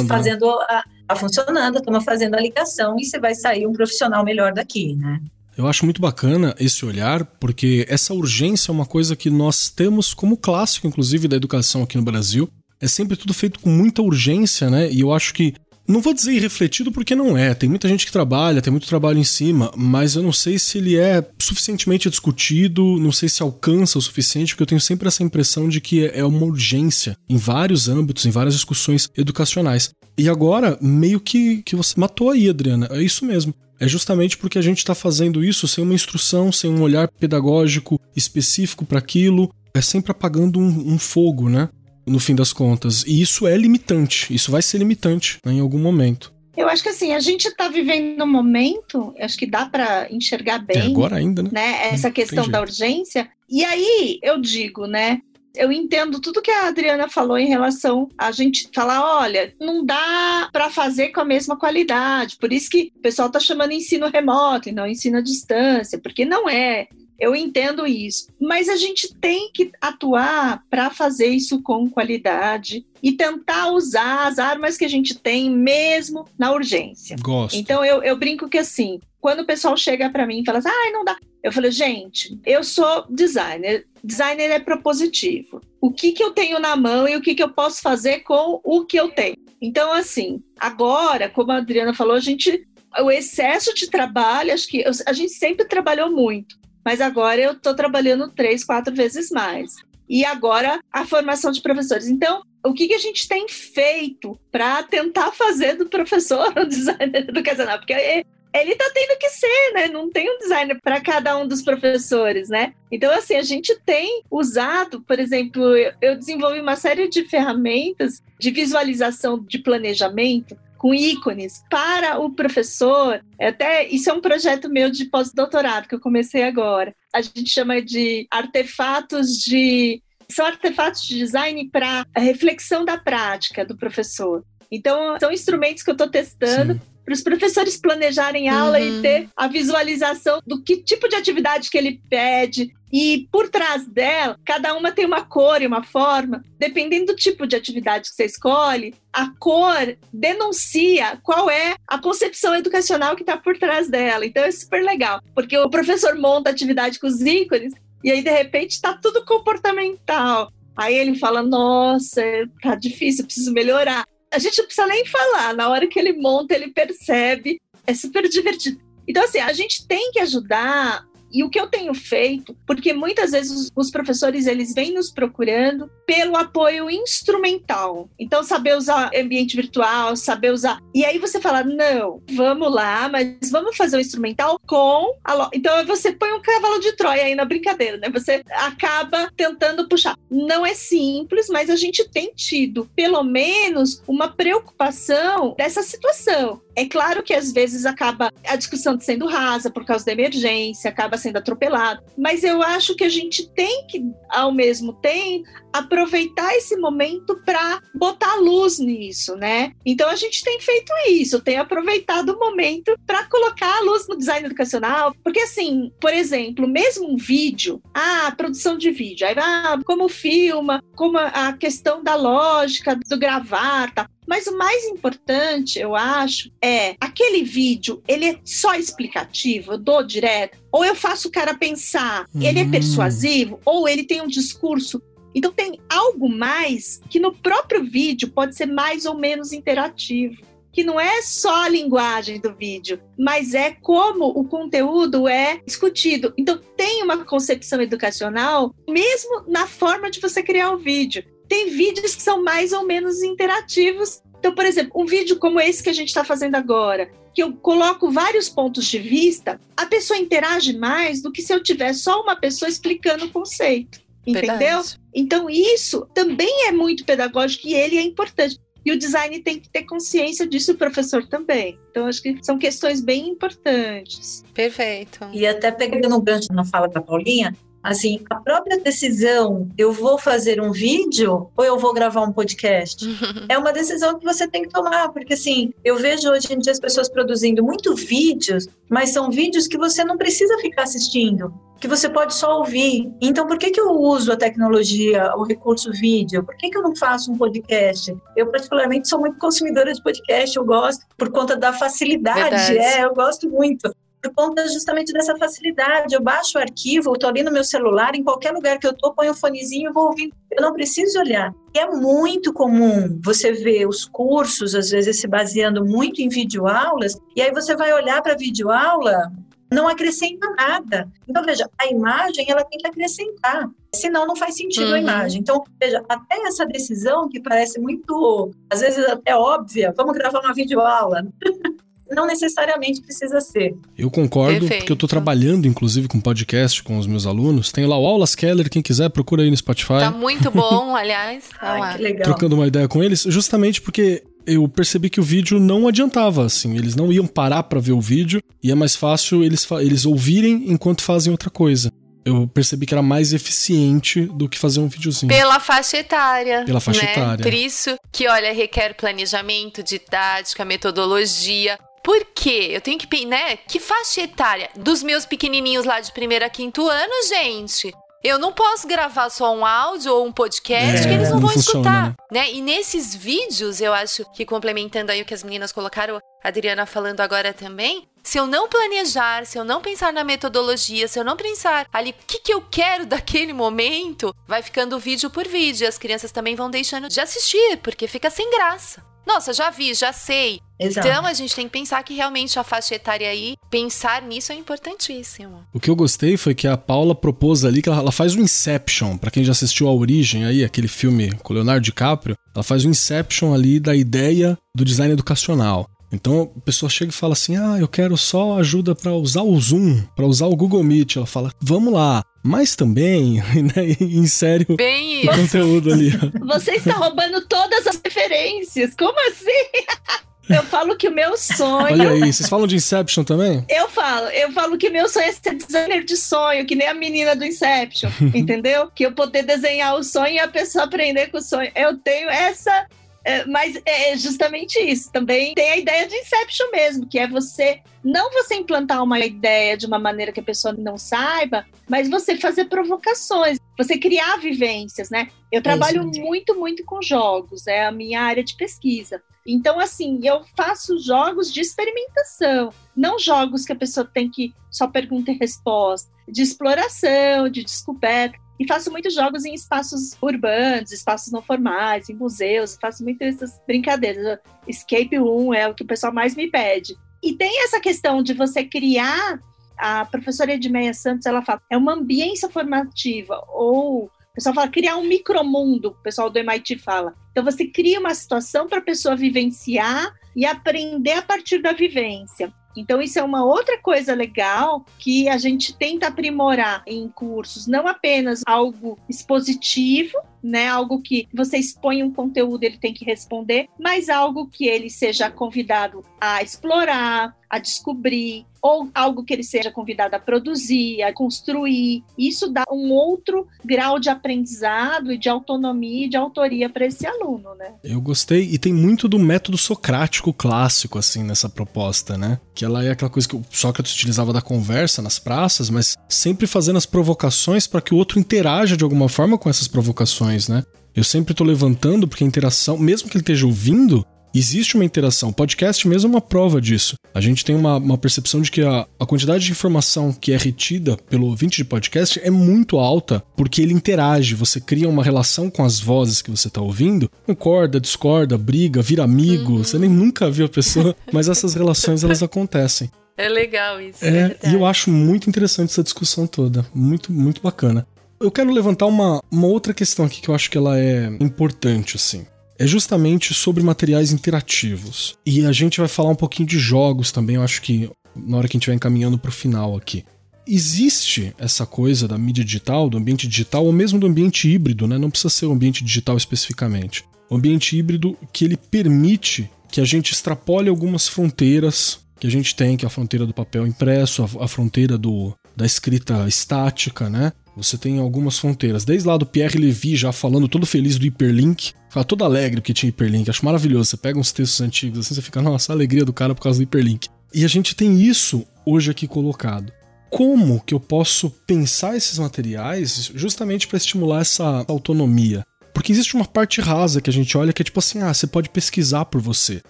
D: né? fazendo né? a, tá funcionando, estamos fazendo a ligação e você vai sair um profissional melhor daqui, né?
A: Eu acho muito bacana esse olhar, porque essa urgência é uma coisa que nós temos como clássico, inclusive, da educação aqui no Brasil. É sempre tudo feito com muita urgência, né? E eu acho que. Não vou dizer irrefletido porque não é. Tem muita gente que trabalha, tem muito trabalho em cima, mas eu não sei se ele é suficientemente discutido, não sei se alcança o suficiente, porque eu tenho sempre essa impressão de que é uma urgência em vários âmbitos, em várias discussões educacionais. E agora, meio que, que você matou aí, Adriana. É isso mesmo é justamente porque a gente está fazendo isso sem uma instrução, sem um olhar pedagógico específico para aquilo, é sempre apagando um, um, fogo, né? No fim das contas. E isso é limitante, isso vai ser limitante né, em algum momento.
C: Eu acho que assim, a gente está vivendo um momento, acho que dá para enxergar bem. É
A: agora ainda, né?
C: né essa questão da urgência. E aí eu digo, né? eu entendo tudo que a Adriana falou em relação a gente falar, olha, não dá para fazer com a mesma qualidade. Por isso que o pessoal está chamando ensino remoto e não ensino à distância, porque não é. Eu entendo isso, mas a gente tem que atuar para fazer isso com qualidade e tentar usar as armas que a gente tem mesmo na urgência.
A: Gosto.
C: Então eu, eu brinco que assim, quando o pessoal chega para mim e fala assim, ah, não dá. Eu falei, gente, eu sou designer. Designer é propositivo. O que, que eu tenho na mão e o que, que eu posso fazer com o que eu tenho. Então, assim, agora, como a Adriana falou, a gente. O excesso de trabalho, acho que a gente sempre trabalhou muito, mas agora eu estou trabalhando três, quatro vezes mais. E agora a formação de professores. Então, o que, que a gente tem feito para tentar fazer do professor [laughs] um designer educacional? Porque ele tá tendo que ser, né? Não tem um designer para cada um dos professores, né? Então, assim, a gente tem usado, por exemplo, eu desenvolvi uma série de ferramentas de visualização de planejamento com ícones para o professor. Até isso é um projeto meu de pós-doutorado que eu comecei agora. A gente chama de artefatos de são artefatos de design para a reflexão da prática do professor. Então, são instrumentos que eu estou testando Sim para os professores planejarem aula uhum. e ter a visualização do que tipo de atividade que ele pede. E por trás dela, cada uma tem uma cor e uma forma. Dependendo do tipo de atividade que você escolhe, a cor denuncia qual é a concepção educacional que está por trás dela. Então é super legal, porque o professor monta a atividade com os ícones e aí de repente está tudo comportamental. Aí ele fala: Nossa, tá difícil, preciso melhorar a gente não precisa nem falar. Na hora que ele monta, ele percebe. É super divertido. Então, assim, a gente tem que ajudar e o que eu tenho feito, porque muitas vezes os professores eles vêm nos procurando pelo apoio instrumental. Então, saber usar ambiente virtual, saber usar. E aí você fala: não, vamos lá, mas vamos fazer o instrumental com a. Então, você põe um cavalo de Troia aí na brincadeira, né? Você acaba tentando puxar. Não é simples, mas a gente tem tido, pelo menos, uma preocupação dessa situação. É claro que às vezes acaba a discussão sendo rasa por causa da emergência, acaba sendo atropelado, mas eu acho que a gente tem que, ao mesmo tempo, aproveitar esse momento para botar luz nisso, né? Então a gente tem feito isso, tem aproveitado o momento para colocar a luz no design educacional, porque assim, por exemplo, mesmo um vídeo, ah, produção de vídeo, aí ah, como filma, como a questão da lógica do gravar, tá? Mas o mais importante, eu acho, é aquele vídeo, ele é só explicativo, eu dou direto, ou eu faço o cara pensar, ele é hum. persuasivo, ou ele tem um discurso Então tem algo mais que no próprio vídeo pode ser mais ou menos interativo que não é só a linguagem do vídeo, mas é como o conteúdo é discutido. Então, tem uma concepção educacional, mesmo na forma de você criar o vídeo. Tem vídeos que são mais ou menos interativos. Então, por exemplo, um vídeo como esse que a gente está fazendo agora, que eu coloco vários pontos de vista, a pessoa interage mais do que se eu tiver só uma pessoa explicando o conceito. Entendeu? Verdade. Então, isso também é muito pedagógico e ele é importante. E o design tem que ter consciência disso, o professor também. Então, acho que são questões bem importantes.
B: Perfeito.
D: E até pegando um gancho na fala da Paulinha, assim, a própria decisão, eu vou fazer um vídeo ou eu vou gravar um podcast, [laughs] é uma decisão que você tem que tomar, porque assim, eu vejo hoje em dia as pessoas produzindo muito vídeos, mas são vídeos que você não precisa ficar assistindo que você pode só ouvir. Então, por que, que eu uso a tecnologia, o recurso vídeo? Por que, que eu não faço um podcast? Eu, particularmente, sou muito consumidora de podcast, eu gosto, por conta da facilidade. Verdade. É, eu gosto muito. Por conta justamente dessa facilidade. Eu baixo o arquivo, estou ali no meu celular, em qualquer lugar que eu estou, ponho o um fonezinho e vou ouvindo. Eu não preciso olhar. E é muito comum você ver os cursos, às vezes, se baseando muito em videoaulas, e aí você vai olhar para a videoaula, não acrescenta nada. Então, veja, a imagem ela tem que acrescentar, senão não faz sentido uhum. a imagem. Então, veja, até essa decisão que parece muito, às vezes até óbvia, vamos gravar uma videoaula. [laughs] não necessariamente precisa ser.
A: Eu concordo, Perfeito. porque eu estou trabalhando, inclusive, com podcast com os meus alunos. Tem lá o Aulas Keller, quem quiser, procura aí no Spotify.
B: Tá muito bom, [laughs] aliás.
D: Ai, que legal.
A: Trocando uma ideia com eles, justamente porque eu percebi que o vídeo não adiantava, assim, eles não iam parar para ver o vídeo e é mais fácil eles, eles ouvirem enquanto fazem outra coisa. Eu percebi que era mais eficiente do que fazer um videozinho.
B: Pela faixa etária.
A: Pela faixa
B: né?
A: etária.
B: Por isso que, olha, requer planejamento, didática, metodologia. Por quê? Eu tenho que, né? Que faixa etária? Dos meus pequenininhos lá de primeiro a quinto ano, gente. Eu não posso gravar só um áudio ou um podcast é, que eles não, não vão funciona, escutar, né? né? E nesses vídeos, eu acho que complementando aí o que as meninas colocaram, Adriana falando agora também, se eu não planejar, se eu não pensar na metodologia, se eu não pensar ali o que, que eu quero daquele momento, vai ficando vídeo por vídeo. E as crianças também vão deixando de assistir, porque fica sem graça. Nossa, já vi, já sei. Exato. Então a gente tem que pensar que realmente a faixa etária aí, pensar nisso é importantíssimo.
A: O que eu gostei foi que a Paula propôs ali que ela, ela faz o Inception, para quem já assistiu a Origem aí, aquele filme com Leonardo DiCaprio, ela faz o Inception ali da ideia do design educacional. Então a pessoa chega e fala assim: Ah, eu quero só ajuda para usar o Zoom, para usar o Google Meet. Ela fala: Vamos lá. Mas também, [laughs] né, insere o,
B: Bem
A: o [laughs] conteúdo ali.
C: Você está roubando todas as referências. Como assim? [laughs] Eu falo que o meu sonho.
A: Olha aí, vocês falam de Inception também?
C: Eu falo, eu falo que meu sonho é ser designer de sonho, que nem a menina do Inception, entendeu? Que eu poder desenhar o sonho e a pessoa aprender com o sonho. Eu tenho essa é, mas é justamente isso. Também tem a ideia de Inception mesmo, que é você não você implantar uma ideia de uma maneira que a pessoa não saiba, mas você fazer provocações, você criar vivências, né? Eu trabalho é, muito, muito com jogos, é a minha área de pesquisa. Então, assim, eu faço jogos de experimentação, não jogos que a pessoa tem que só pergunta e resposta, de exploração, de descoberta. E faço muitos jogos em espaços urbanos, espaços não formais, em museus, faço muitas essas brincadeiras. Escape room é o que o pessoal mais me pede. E tem essa questão de você criar, a professora Edmeia Santos, ela fala, é uma ambiência formativa, ou o pessoal fala criar um micromundo, o pessoal do MIT fala. Então você cria uma situação para a pessoa vivenciar e aprender a partir da vivência. Então, isso é uma outra coisa legal que a gente tenta aprimorar em cursos, não apenas algo expositivo, né? Algo que você expõe um conteúdo, ele tem que responder, mas algo que ele seja convidado a explorar, a descobrir, ou algo que ele seja convidado a produzir, a construir. Isso dá um outro grau de aprendizado e de autonomia e de autoria para esse aluno, né?
A: Eu gostei e tem muito do método socrático clássico assim nessa proposta, né? Que ela é aquela coisa que o Sócrates utilizava da conversa nas praças, mas sempre fazendo as provocações para que o outro interaja de alguma forma com essas provocações, né? Eu sempre tô levantando porque a interação, mesmo que ele esteja ouvindo, existe uma interação. Podcast mesmo é uma prova disso. A gente tem uma, uma percepção de que a, a quantidade de informação que é retida pelo ouvinte de podcast é muito alta, porque ele interage, você cria uma relação com as vozes que você está ouvindo, concorda, discorda, briga, vira amigo, uhum. você nem nunca viu a pessoa, [laughs] mas essas relações elas acontecem.
B: É legal isso.
A: É, é e eu acho muito interessante essa discussão toda. Muito, muito bacana. Eu quero levantar uma, uma outra questão aqui que eu acho que ela é importante, assim é justamente sobre materiais interativos. E a gente vai falar um pouquinho de jogos também, eu acho que na hora que a gente vai encaminhando para o final aqui. Existe essa coisa da mídia digital, do ambiente digital, ou mesmo do ambiente híbrido, né? Não precisa ser o um ambiente digital especificamente. O ambiente híbrido que ele permite que a gente extrapole algumas fronteiras que a gente tem, que é a fronteira do papel impresso, a, a fronteira do, da escrita estática, né? Você tem algumas fronteiras. Desde lá do Pierre Levy já falando todo feliz do hiperlink. Fala todo alegre porque tinha hiperlink. Acho maravilhoso. Você pega uns textos antigos assim, você fica, nossa, a alegria do cara por causa do hiperlink. E a gente tem isso hoje aqui colocado. Como que eu posso pensar esses materiais justamente para estimular essa autonomia? Porque existe uma parte rasa que a gente olha que é tipo assim, ah, você pode pesquisar por você.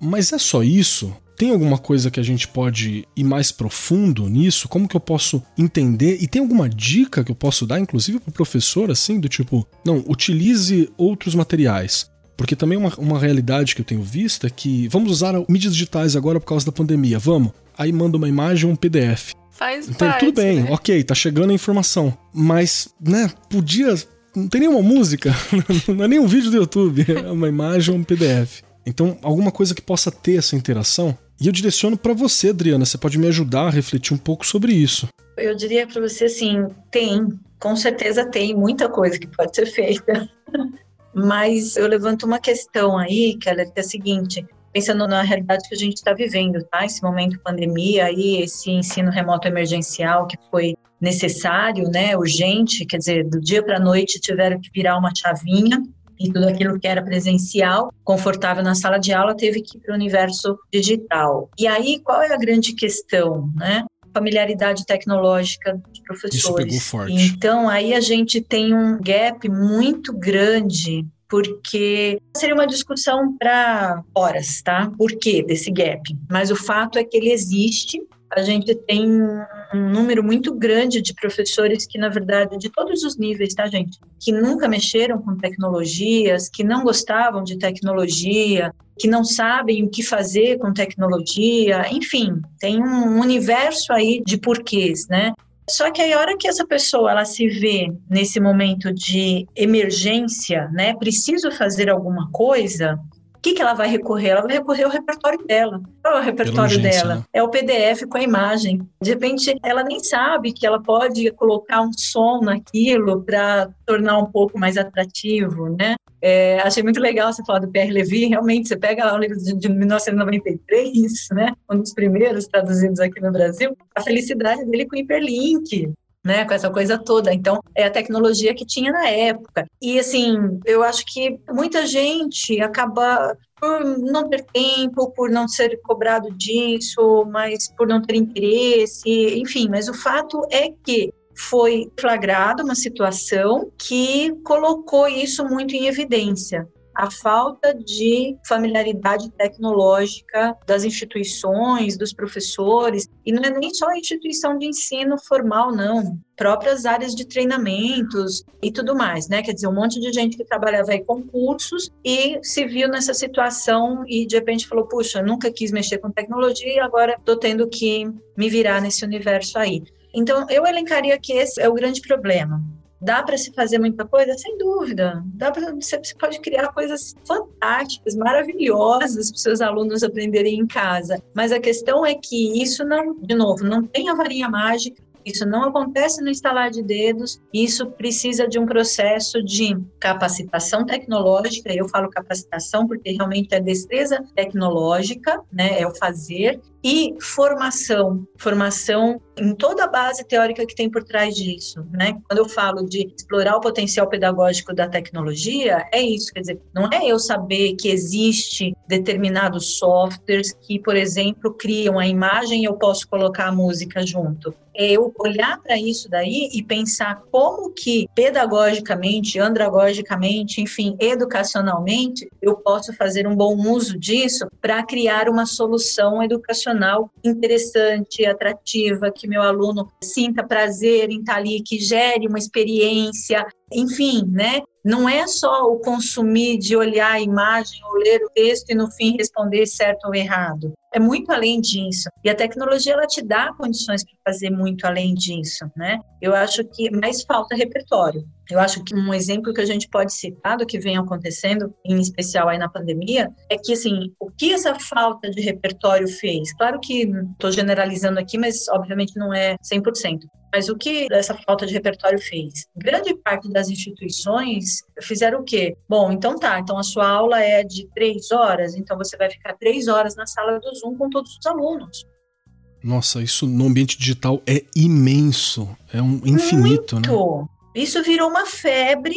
A: Mas é só isso? Tem alguma coisa que a gente pode ir mais profundo nisso? Como que eu posso entender? E tem alguma dica que eu posso dar, inclusive para o professor, assim, do tipo, não, utilize outros materiais. Porque também uma, uma realidade que eu tenho visto é que vamos usar mídias digitais agora por causa da pandemia, vamos. Aí manda uma imagem ou um PDF.
B: Faz então, parte,
A: tudo bem,
B: né?
A: ok, tá chegando a informação. Mas, né, podia. Não tem nenhuma música, [laughs] não é nem um vídeo do YouTube, é uma imagem ou um PDF. Então, alguma coisa que possa ter essa interação e eu direciono para você, Adriana. Você pode me ajudar a refletir um pouco sobre isso.
D: Eu diria para você assim, tem, com certeza tem muita coisa que pode ser feita. [laughs] Mas eu levanto uma questão aí, Keller, que é a seguinte: pensando na realidade que a gente está vivendo, tá? Esse momento de pandemia aí, esse ensino remoto emergencial que foi necessário, né, urgente, quer dizer, do dia para a noite tiveram que virar uma chavinha e tudo aquilo que era presencial, confortável na sala de aula, teve que ir para o universo digital. E aí, qual é a grande questão, né? familiaridade tecnológica dos professores. Isso
A: pegou forte.
D: Então, aí a gente tem um gap muito grande porque seria uma discussão para horas, tá? Por que desse gap? Mas o fato é que ele existe a gente tem um número muito grande de professores que, na verdade, de todos os níveis, tá, gente? Que nunca mexeram com tecnologias, que não gostavam de tecnologia, que não sabem o que fazer com tecnologia, enfim, tem um universo aí de porquês, né? Só que aí, a hora que essa pessoa ela se vê nesse momento de emergência, né, preciso fazer alguma coisa, o que, que ela vai recorrer? Ela vai recorrer ao repertório dela. Qual é o repertório dela? Né? É o PDF com a imagem. De repente, ela nem sabe que ela pode colocar um som naquilo para tornar um pouco mais atrativo, né? É, achei muito legal você falar do Pierre Levy. Realmente, você pega lá o livro de, de 1993, né? Um dos primeiros traduzidos aqui no Brasil. A felicidade dele com hiperlink né, com essa coisa toda. Então, é a tecnologia que tinha na época. E assim, eu acho que muita gente acaba por não ter tempo, por não ser cobrado disso, mas por não ter interesse, enfim, mas o fato é que foi flagrada uma situação que colocou isso muito em evidência a falta de familiaridade tecnológica das instituições, dos professores, e não é nem só a instituição de ensino formal, não, próprias áreas de treinamentos e tudo mais, né? Quer dizer, um monte de gente que trabalhava aí com cursos e se viu nessa situação e de repente falou: puxa, nunca quis mexer com tecnologia e agora estou tendo que me virar nesse universo aí. Então, eu elencaria que esse é o grande problema. Dá para se fazer muita coisa? Sem dúvida. Dá pra, você, pode criar coisas fantásticas, maravilhosas para seus alunos aprenderem em casa. Mas a questão é que isso não, de novo, não tem a varinha mágica, isso não acontece no instalar de dedos, isso precisa de um processo de capacitação tecnológica. Eu falo capacitação porque realmente é destreza tecnológica, né? É o fazer e formação, formação em toda a base teórica que tem por trás disso, né? Quando eu falo de explorar o potencial pedagógico da tecnologia, é isso, quer dizer, não é eu saber que existe determinados softwares que, por exemplo, criam a imagem e eu posso colocar a música junto é eu olhar para isso daí e pensar como que pedagogicamente, andragogicamente, enfim, educacionalmente, eu posso fazer um bom uso disso para criar uma solução educacional interessante, atrativa, que meu aluno sinta prazer em estar tá ali, que gere uma experiência, enfim, né? Não é só o consumir de olhar a imagem ou ler o texto e no fim responder certo ou errado é muito além disso. E a tecnologia ela te dá condições para fazer muito além disso, né? Eu acho que mais falta repertório. Eu acho que um exemplo que a gente pode citar do que vem acontecendo, em especial aí na pandemia, é que assim, o que essa falta de repertório fez? Claro que estou generalizando aqui, mas obviamente não é 100%. Mas o que essa falta de repertório fez? Grande parte das instituições fizeram o quê? Bom, então tá, então a sua aula é de três horas, então você vai ficar três horas na sala do Zoom com todos os alunos.
A: Nossa, isso no ambiente digital é imenso, é um infinito,
D: né? Muito.
A: né?
D: Isso virou uma febre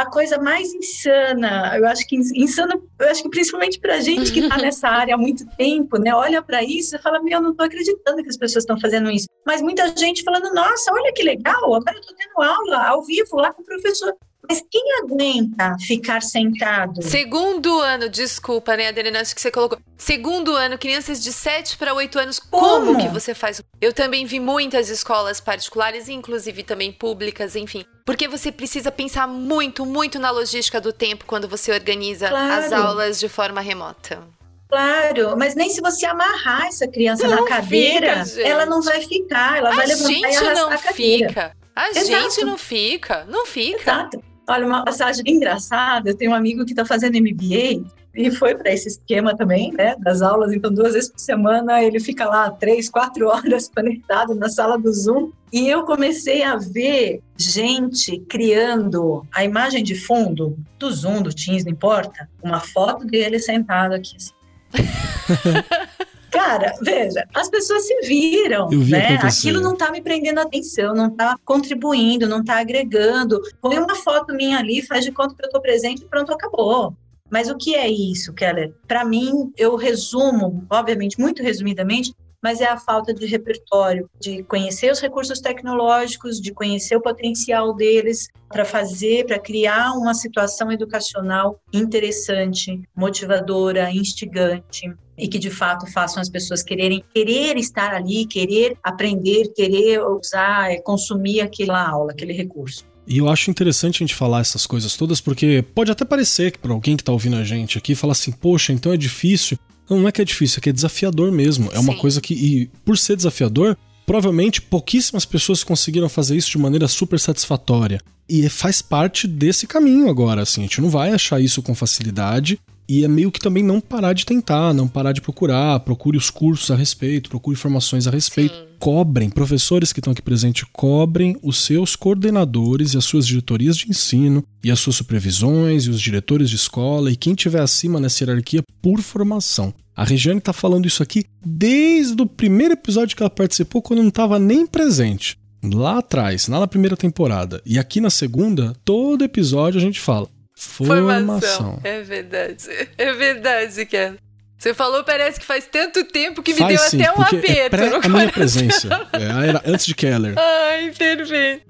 D: a coisa mais insana, eu acho que insana, eu acho que principalmente para gente que está [laughs] nessa área há muito tempo, né? Olha para isso e fala, meu, eu não estou acreditando que as pessoas estão fazendo isso. Mas muita gente falando, nossa, olha que legal, agora eu estou tendo aula ao vivo lá com o professor. Mas quem aguenta ficar sentado?
B: Segundo ano, desculpa, né, Adelina, acho que você colocou. Segundo ano, crianças de 7 para 8 anos, como? como que você faz? Eu também vi muitas escolas particulares, inclusive também públicas, enfim. Porque você precisa pensar muito, muito na logística do tempo quando você organiza claro. as aulas de forma remota.
D: Claro, mas nem se você amarrar essa criança não na cadeira, fica, ela não vai ficar, ela a vai levantar
B: gente
D: e arrastar
B: não
D: a.
B: Fica. A Exato. gente não fica, não fica.
D: Exato. Olha, uma passagem engraçada, eu tenho um amigo que está fazendo MBA e foi para esse esquema também, né, das aulas, então duas vezes por semana ele fica lá três, quatro [laughs] horas conectado na sala do Zoom e eu comecei a ver gente criando a imagem de fundo do Zoom, do Teams, não importa, uma foto dele sentado aqui assim. [laughs] Cara, veja, as pessoas se viram,
A: vi
D: né? Aquilo não tá me prendendo atenção, não tá contribuindo, não tá agregando. Põe uma foto minha ali, faz de conta que eu tô presente e pronto, acabou. Mas o que é isso, Keller? Para mim, eu resumo, obviamente, muito resumidamente, mas é a falta de repertório, de conhecer os recursos tecnológicos, de conhecer o potencial deles para fazer, para criar uma situação educacional interessante, motivadora, instigante e que de fato façam as pessoas quererem querer estar ali, querer aprender, querer usar, é, consumir aquela aula, aquele recurso.
A: E eu acho interessante a gente falar essas coisas todas, porque pode até parecer que para alguém que está ouvindo a gente aqui, fala assim, poxa, então é difícil. Não, não é que é difícil, é que é desafiador mesmo. É uma Sim. coisa que, e por ser desafiador, provavelmente pouquíssimas pessoas conseguiram fazer isso de maneira super satisfatória. E faz parte desse caminho agora, assim, a gente não vai achar isso com facilidade. E é meio que também não parar de tentar, não parar de procurar, procure os cursos a respeito, procure informações a respeito. Sim. Cobrem, professores que estão aqui presentes, cobrem os seus coordenadores e as suas diretorias de ensino e as suas supervisões e os diretores de escola e quem tiver acima nessa hierarquia por formação. A Regiane está falando isso aqui desde o primeiro episódio que ela participou, quando não estava nem presente. Lá atrás, lá na primeira temporada. E aqui na segunda, todo episódio a gente fala Formação. Formação.
B: É verdade. É verdade, Ken. Você falou, parece que faz tanto tempo que
A: faz,
B: me deu
A: sim,
B: até um
A: é
B: aperto.
A: É a minha presença. É, era antes de Keller. [laughs]
B: Ai, perfeito.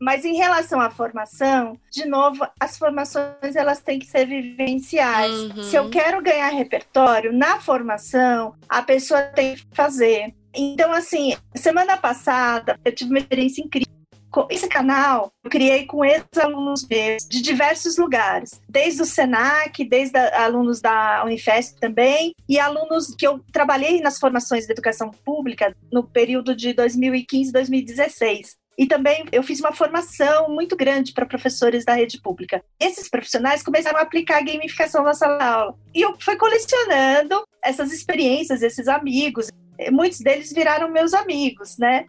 C: Mas em relação à formação, de novo, as formações elas têm que ser vivenciais. Uhum. Se eu quero ganhar repertório na formação, a pessoa tem que fazer. Então, assim, semana passada eu tive uma experiência incrível esse canal eu criei com ex-alunos meus de diversos lugares, desde o Senac, desde alunos da Unifesp também, e alunos que eu trabalhei nas formações de educação pública no período de 2015 2016. E também eu fiz uma formação muito grande para professores da rede pública. Esses profissionais começaram a aplicar a gamificação na sala de aula. E eu fui colecionando essas experiências, esses amigos. Muitos deles viraram meus amigos, né?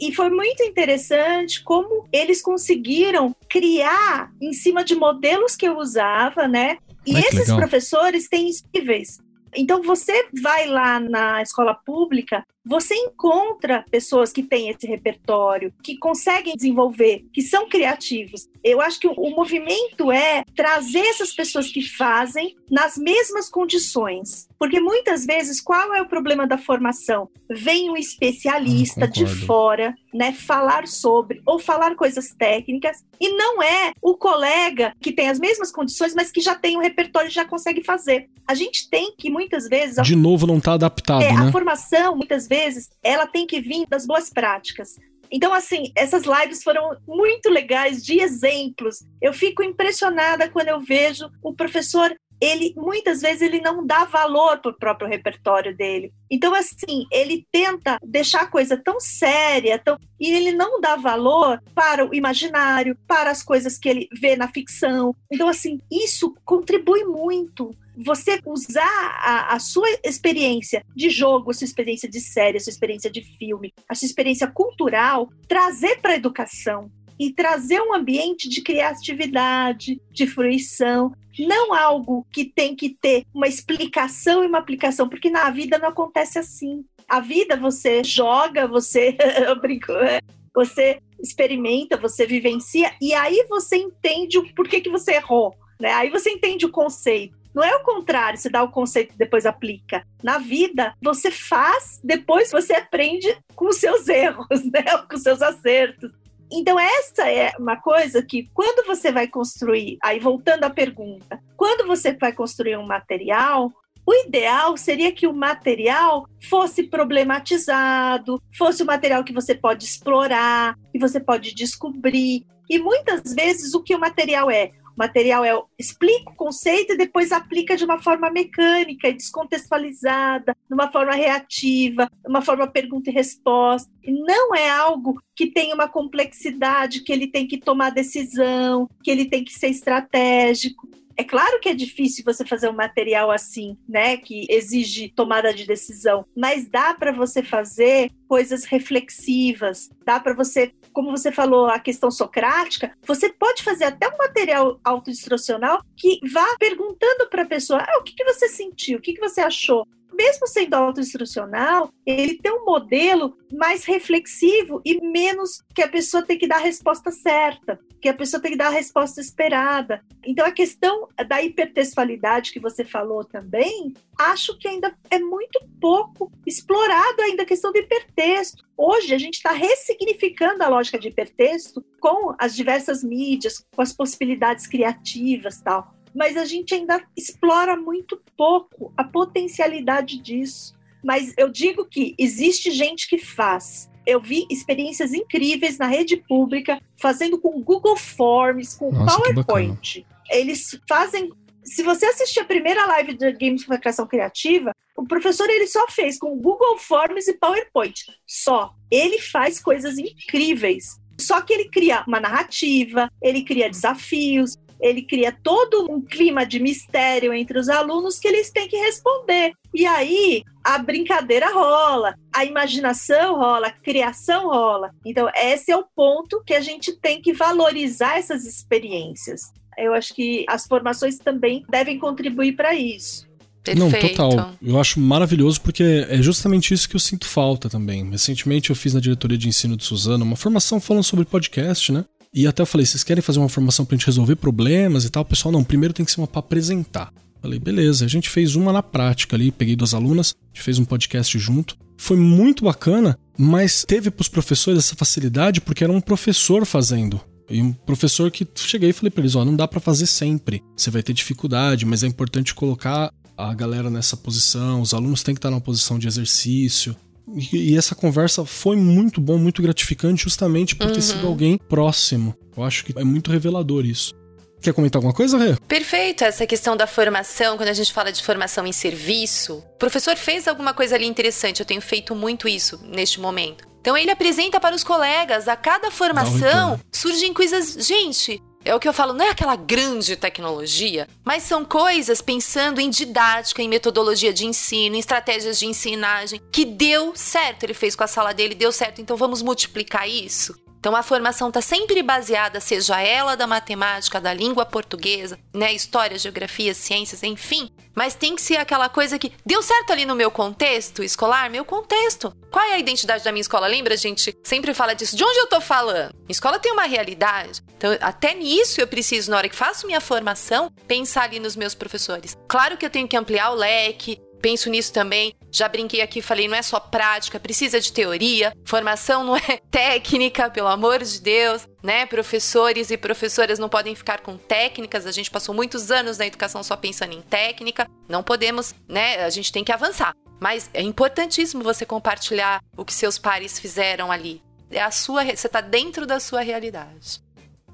C: E foi muito interessante como eles conseguiram criar em cima de modelos que eu usava, né? E Ai, esses professores têm incríveis. Então, você vai lá na escola pública, você encontra pessoas que têm esse repertório, que conseguem desenvolver, que são criativos. Eu acho que o movimento é trazer essas pessoas que fazem nas mesmas condições. Porque muitas vezes, qual é o problema da formação? Vem um especialista de fora, né, falar sobre, ou falar coisas técnicas, e não é o colega que tem as mesmas condições, mas que já tem um repertório e já consegue fazer. A gente tem que, muitas vezes.
A: De novo, não está adaptado. É, né?
C: A formação, muitas vezes, ela tem que vir das boas práticas. Então, assim, essas lives foram muito legais, de exemplos. Eu fico impressionada quando eu vejo o professor ele muitas vezes ele não dá valor para o próprio repertório dele. Então, assim, ele tenta deixar a coisa tão séria, tão... e ele não dá valor para o imaginário, para as coisas que ele vê na ficção. Então, assim, isso contribui muito você usar a, a, sua experiência de jogo, a sua experiência de série, a sua experiência de filme, a sua experiência cultural, trazer para a educação e trazer um ambiente de criatividade, de fruição, não algo que tem que ter uma explicação e uma aplicação, porque na vida não acontece assim. A vida você joga, você [laughs] brinco, é, você experimenta, você vivencia e aí você entende o porquê que você errou, né? Aí você entende o conceito. Não é o contrário, você dá o conceito e depois aplica. Na vida, você faz, depois você aprende com os seus erros, [laughs] né? com os seus acertos. Então, essa é uma coisa que, quando você vai construir, aí voltando à pergunta, quando você vai construir um material, o ideal seria que o material fosse problematizado, fosse um material que você pode explorar, que você pode descobrir. E muitas vezes o que o material é? Material é explica o conceito e depois aplica de uma forma mecânica e descontextualizada, de uma forma reativa, de uma forma pergunta e resposta. E não é algo que tem uma complexidade, que ele tem que tomar decisão, que ele tem que ser estratégico. É claro que é difícil você fazer um material assim, né, que exige tomada de decisão, mas dá para você fazer coisas reflexivas, dá para você, como você falou, a questão socrática, você pode fazer até um material autoinstrucional que vá perguntando para a pessoa: ah, o que, que você sentiu, o que, que você achou, mesmo sendo autoinstrucional, ele tem um modelo mais reflexivo e menos que a pessoa tem que dar a resposta certa, que a pessoa tem que dar a resposta esperada. Então, a questão da hipertextualidade que você falou também, acho que ainda é muito pouco explorado ainda a questão do hipertexto. Hoje, a gente está ressignificando a lógica de hipertexto com as diversas mídias, com as possibilidades criativas tal mas a gente ainda explora muito pouco a potencialidade disso. Mas eu digo que existe gente que faz. Eu vi experiências incríveis na rede pública, fazendo com Google Forms, com Nossa, PowerPoint. Eles fazem. Se você assistir a primeira live de gamificação criativa, o professor ele só fez com Google Forms e PowerPoint. Só. Ele faz coisas incríveis. Só que ele cria uma narrativa, ele cria desafios, ele cria todo um clima de mistério entre os alunos que eles têm que responder. E aí a brincadeira rola, a imaginação rola, a criação rola. Então, esse é o ponto que a gente tem que valorizar essas experiências. Eu acho que as formações também devem contribuir para isso.
A: Perfeito. Não, total. Eu acho maravilhoso porque é justamente isso que eu sinto falta também. Recentemente eu fiz na diretoria de ensino de Suzano uma formação falando sobre podcast, né? E até eu falei, vocês querem fazer uma formação pra gente resolver problemas e tal? O pessoal, não, primeiro tem que ser uma pra apresentar. Falei, beleza. A gente fez uma na prática ali, peguei duas alunas, a gente fez um podcast junto. Foi muito bacana, mas teve pros professores essa facilidade porque era um professor fazendo. E um professor que cheguei e falei para eles, ó, não dá para fazer sempre. Você vai ter dificuldade, mas é importante colocar a galera nessa posição, os alunos têm que estar numa posição de exercício. E, e, essa conversa foi muito bom, muito gratificante, justamente por uhum. ter sido alguém próximo. Eu acho que é muito revelador isso. Quer comentar alguma coisa, Rê?
B: Perfeito, essa questão da formação, quando a gente fala de formação em serviço. O professor fez alguma coisa ali interessante, eu tenho feito muito isso neste momento. Então ele apresenta para os colegas, a cada formação surgem coisas. Gente, é o que eu falo, não é aquela grande tecnologia, mas são coisas pensando em didática, em metodologia de ensino, em estratégias de ensinagem, que deu certo. Ele fez com a sala dele, deu certo, então vamos multiplicar isso. Então a formação está sempre baseada, seja ela da matemática, da língua portuguesa, né, história, geografia, ciências, enfim, mas tem que ser aquela coisa que deu certo ali no meu contexto escolar, meu contexto. Qual é a identidade da minha escola? Lembra, a gente sempre fala disso. De onde eu tô falando? A escola tem uma realidade. Então, até nisso eu preciso, na hora que faço minha formação, pensar ali nos meus professores. Claro que eu tenho que ampliar o leque, penso nisso também. Já brinquei aqui, falei, não é só prática, precisa de teoria. Formação não é [laughs] técnica, pelo amor de Deus, né? Professores e professoras não podem ficar com técnicas. A gente passou muitos anos na educação só pensando em técnica. Não podemos, né? A gente tem que avançar. Mas é importantíssimo você compartilhar o que seus pares fizeram ali. É a sua, você está dentro da sua realidade.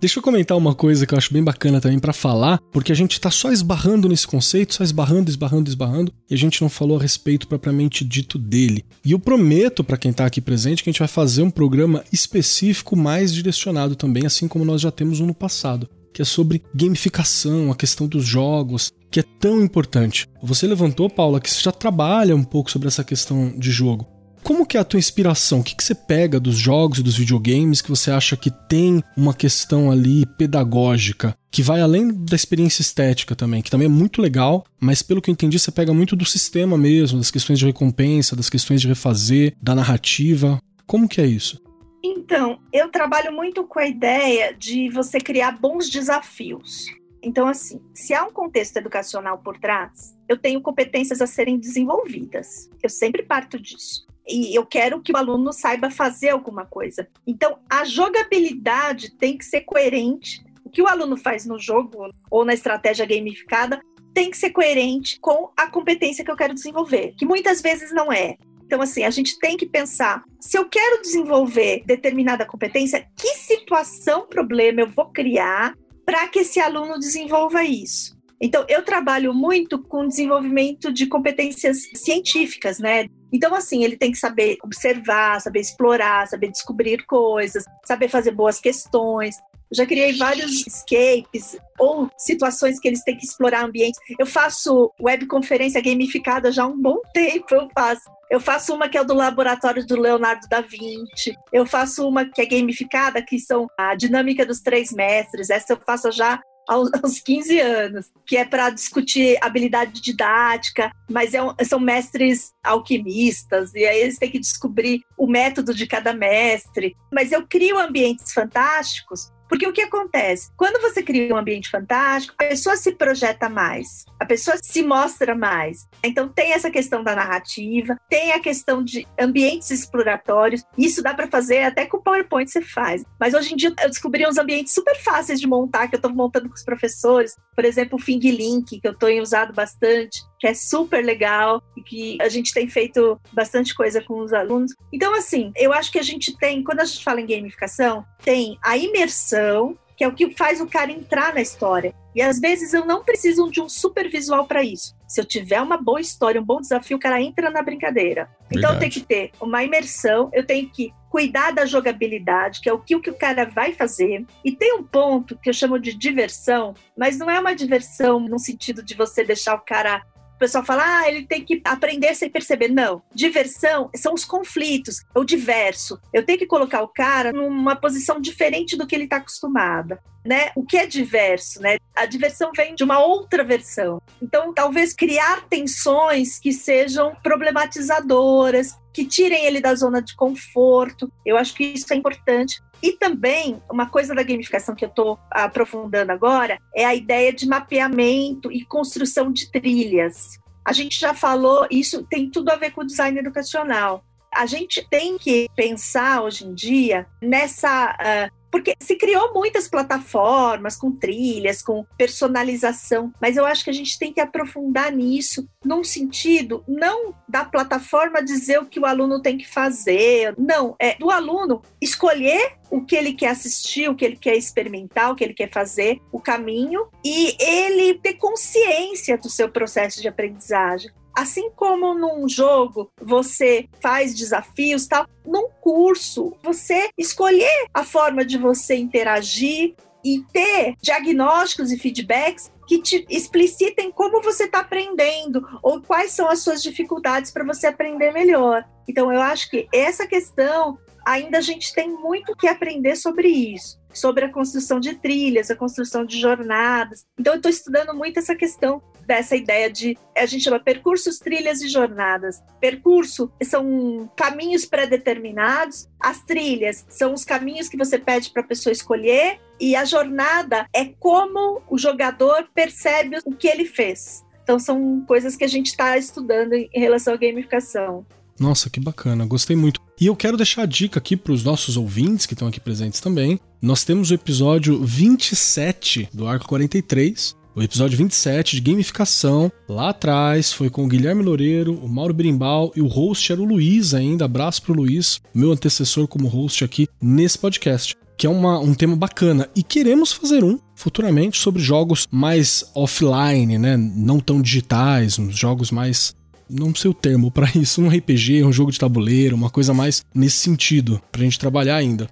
A: Deixa eu comentar uma coisa que eu acho bem bacana também para falar, porque a gente tá só esbarrando nesse conceito, só esbarrando, esbarrando, esbarrando, e a gente não falou a respeito propriamente dito dele. E eu prometo para quem tá aqui presente que a gente vai fazer um programa específico mais direcionado também, assim como nós já temos um no passado, que é sobre gamificação, a questão dos jogos, que é tão importante. Você levantou, Paula, que você já trabalha um pouco sobre essa questão de jogo. Como que é a tua inspiração? O que, que você pega dos jogos e dos videogames que você acha que tem uma questão ali pedagógica, que vai além da experiência estética também, que também é muito legal, mas pelo que eu entendi, você pega muito do sistema mesmo, das questões de recompensa, das questões de refazer, da narrativa. Como que é isso?
C: Então, eu trabalho muito com a ideia de você criar bons desafios. Então, assim, se há um contexto educacional por trás, eu tenho competências a serem desenvolvidas. Eu sempre parto disso e eu quero que o aluno saiba fazer alguma coisa. Então, a jogabilidade tem que ser coerente. O que o aluno faz no jogo ou na estratégia gamificada tem que ser coerente com a competência que eu quero desenvolver, que muitas vezes não é. Então, assim, a gente tem que pensar: se eu quero desenvolver determinada competência, que situação, problema eu vou criar para que esse aluno desenvolva isso? Então, eu trabalho muito com desenvolvimento de competências científicas, né? Então, assim, ele tem que saber observar, saber explorar, saber descobrir coisas, saber fazer boas questões. Eu já criei vários escapes ou situações que eles têm que explorar ambientes. Eu faço webconferência gamificada já há um bom tempo, eu faço. Eu faço uma que é do laboratório do Leonardo da Vinci. Eu faço uma que é gamificada, que são a dinâmica dos três mestres. Essa eu faço já [laughs] aos 15 anos, que é para discutir habilidade didática, mas é são mestres alquimistas, e aí eles têm que descobrir o método de cada mestre. Mas eu crio ambientes fantásticos porque o que acontece? Quando você cria um ambiente fantástico, a pessoa se projeta mais, a pessoa se mostra mais. Então tem essa questão da narrativa, tem a questão de ambientes exploratórios. Isso dá para fazer até com o PowerPoint você faz. Mas hoje em dia eu descobri uns ambientes super fáceis de montar que eu estou montando com os professores. Por exemplo, o Fing Link, que eu estou usado bastante que é super legal e que a gente tem feito bastante coisa com os alunos. Então, assim, eu acho que a gente tem, quando a gente fala em gamificação, tem a imersão, que é o que faz o cara entrar na história. E às vezes eu não preciso de um super visual para isso. Se eu tiver uma boa história, um bom desafio, o cara entra na brincadeira. Verdade. Então eu tenho que ter uma imersão, eu tenho que cuidar da jogabilidade, que é o que, o que o cara vai fazer. E tem um ponto que eu chamo de diversão, mas não é uma diversão no sentido de você deixar o cara o pessoal fala, ah, ele tem que aprender sem perceber. Não. Diversão são os conflitos, é o diverso. Eu tenho que colocar o cara numa posição diferente do que ele está acostumado. Né? O que é diverso, né? A diversão vem de uma outra versão. Então, talvez criar tensões que sejam problematizadoras, que tirem ele da zona de conforto. Eu acho que isso é importante. E também, uma coisa da gamificação que eu estou aprofundando agora é a ideia de mapeamento e construção de trilhas. A gente já falou, isso tem tudo a ver com o design educacional. A gente tem que pensar hoje em dia nessa uh, porque se criou muitas plataformas com trilhas, com personalização, mas eu acho que a gente tem que aprofundar nisso, num sentido não da plataforma dizer o que o aluno tem que fazer, não, é do aluno escolher o que ele quer assistir, o que ele quer experimentar, o que ele quer fazer, o caminho, e ele ter consciência do seu processo de aprendizagem. Assim como num jogo você faz desafios, tal, num curso você escolher a forma de você interagir e ter diagnósticos e feedbacks que te explicitem como você está aprendendo ou quais são as suas dificuldades para você aprender melhor. Então, eu acho que essa questão ainda a gente tem muito que aprender sobre isso, sobre a construção de trilhas, a construção de jornadas. Então, eu estou estudando muito essa questão dessa ideia de a gente chama percursos, trilhas e jornadas. Percurso são caminhos pré-determinados, as trilhas são os caminhos que você pede para a pessoa escolher e a jornada é como o jogador percebe o que ele fez. Então são coisas que a gente está estudando em relação à gamificação.
A: Nossa, que bacana, gostei muito. E eu quero deixar a dica aqui para os nossos ouvintes que estão aqui presentes também. Nós temos o episódio 27 do Arco 43, o episódio 27 de gamificação. Lá atrás foi com o Guilherme Loureiro, o Mauro Berimbau e o host era o Luiz ainda. Abraço pro Luiz, meu antecessor como host aqui nesse podcast. Que é uma, um tema bacana. E queremos fazer um futuramente sobre jogos mais offline, né? Não tão digitais, uns jogos mais não sei o termo para isso, um RPG, um jogo de tabuleiro, uma coisa mais nesse sentido, pra gente trabalhar ainda.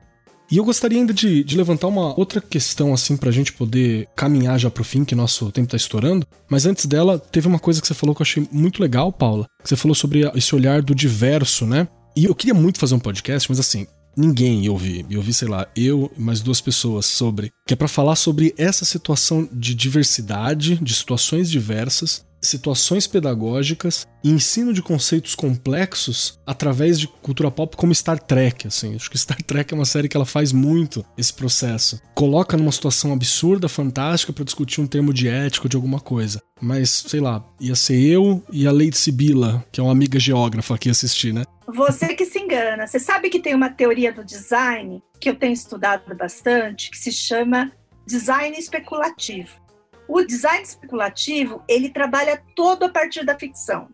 A: E eu gostaria ainda de, de levantar uma outra questão, assim, pra gente poder caminhar já pro fim, que nosso tempo tá estourando. Mas antes dela, teve uma coisa que você falou que eu achei muito legal, Paula. Você falou sobre esse olhar do diverso, né? E eu queria muito fazer um podcast, mas assim, ninguém eu vi. Eu vi, sei lá, eu e mais duas pessoas sobre. Que é para falar sobre essa situação de diversidade, de situações diversas, situações pedagógicas e ensino de conceitos complexos através de cultura pop como Star Trek, assim. Acho que Star Trek é uma série que ela faz muito esse processo. Coloca numa situação absurda, fantástica para discutir um termo de ético de alguma coisa. Mas, sei lá, ia ser eu e a Lady Sibila, que é uma amiga geógrafa aqui assistir, né?
C: Você que se engana. Você sabe que tem uma teoria do design que eu tenho estudado bastante, que se chama design especulativo. O design especulativo, ele trabalha todo a partir da ficção.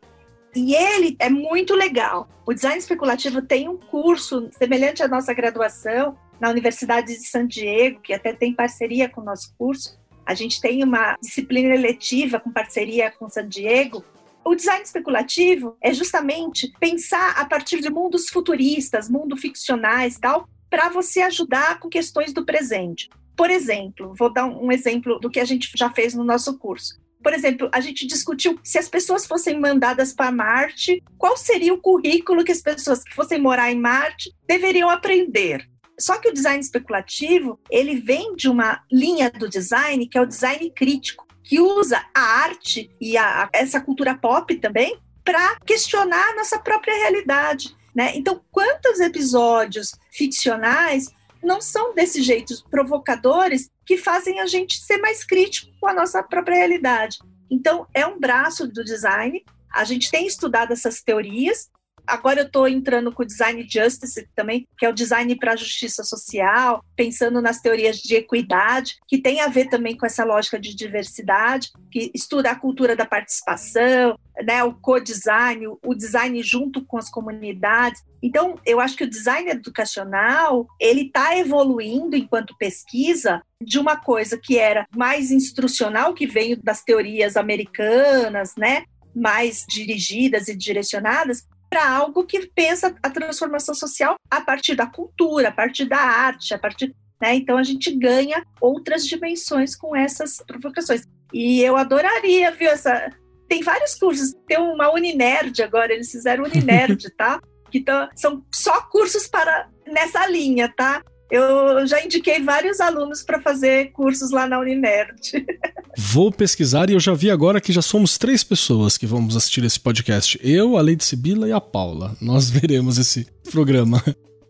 C: E ele é muito legal. O design especulativo tem um curso semelhante à nossa graduação na Universidade de San Diego, que até tem parceria com o nosso curso. A gente tem uma disciplina eletiva com parceria com San Diego. O design especulativo é justamente pensar a partir de mundos futuristas, mundos ficcionais, tal, para você ajudar com questões do presente. Por exemplo, vou dar um exemplo do que a gente já fez no nosso curso. Por exemplo, a gente discutiu se as pessoas fossem mandadas para Marte, qual seria o currículo que as pessoas que fossem morar em Marte deveriam aprender. Só que o design especulativo, ele vem de uma linha do design que é o design crítico, que usa a arte e a, essa cultura pop também para questionar a nossa própria realidade. Né? Então, quantos episódios ficcionais não são desse jeito provocadores que fazem a gente ser mais crítico com a nossa própria realidade. Então, é um braço do design. A gente tem estudado essas teorias Agora eu estou entrando com o design justice também, que é o design para a justiça social, pensando nas teorias de equidade, que tem a ver também com essa lógica de diversidade, que estuda a cultura da participação, né, o co-design, o design junto com as comunidades. Então, eu acho que o design educacional ele está evoluindo enquanto pesquisa de uma coisa que era mais instrucional, que veio das teorias americanas, né, mais dirigidas e direcionadas, para algo que pensa a transformação social a partir da cultura, a partir da arte, a partir. Né? Então a gente ganha outras dimensões com essas provocações. E eu adoraria, viu? Essa... Tem vários cursos, tem uma Uninerd agora, eles fizeram Uninerd, [laughs] tá? Que tão, são só cursos para nessa linha, tá? Eu já indiquei vários alunos para fazer cursos lá na Uninerd. [laughs]
A: Vou pesquisar e eu já vi agora que já somos três pessoas que vamos assistir esse podcast. Eu, a Lady Sibila e a Paula. Nós [laughs] veremos esse programa.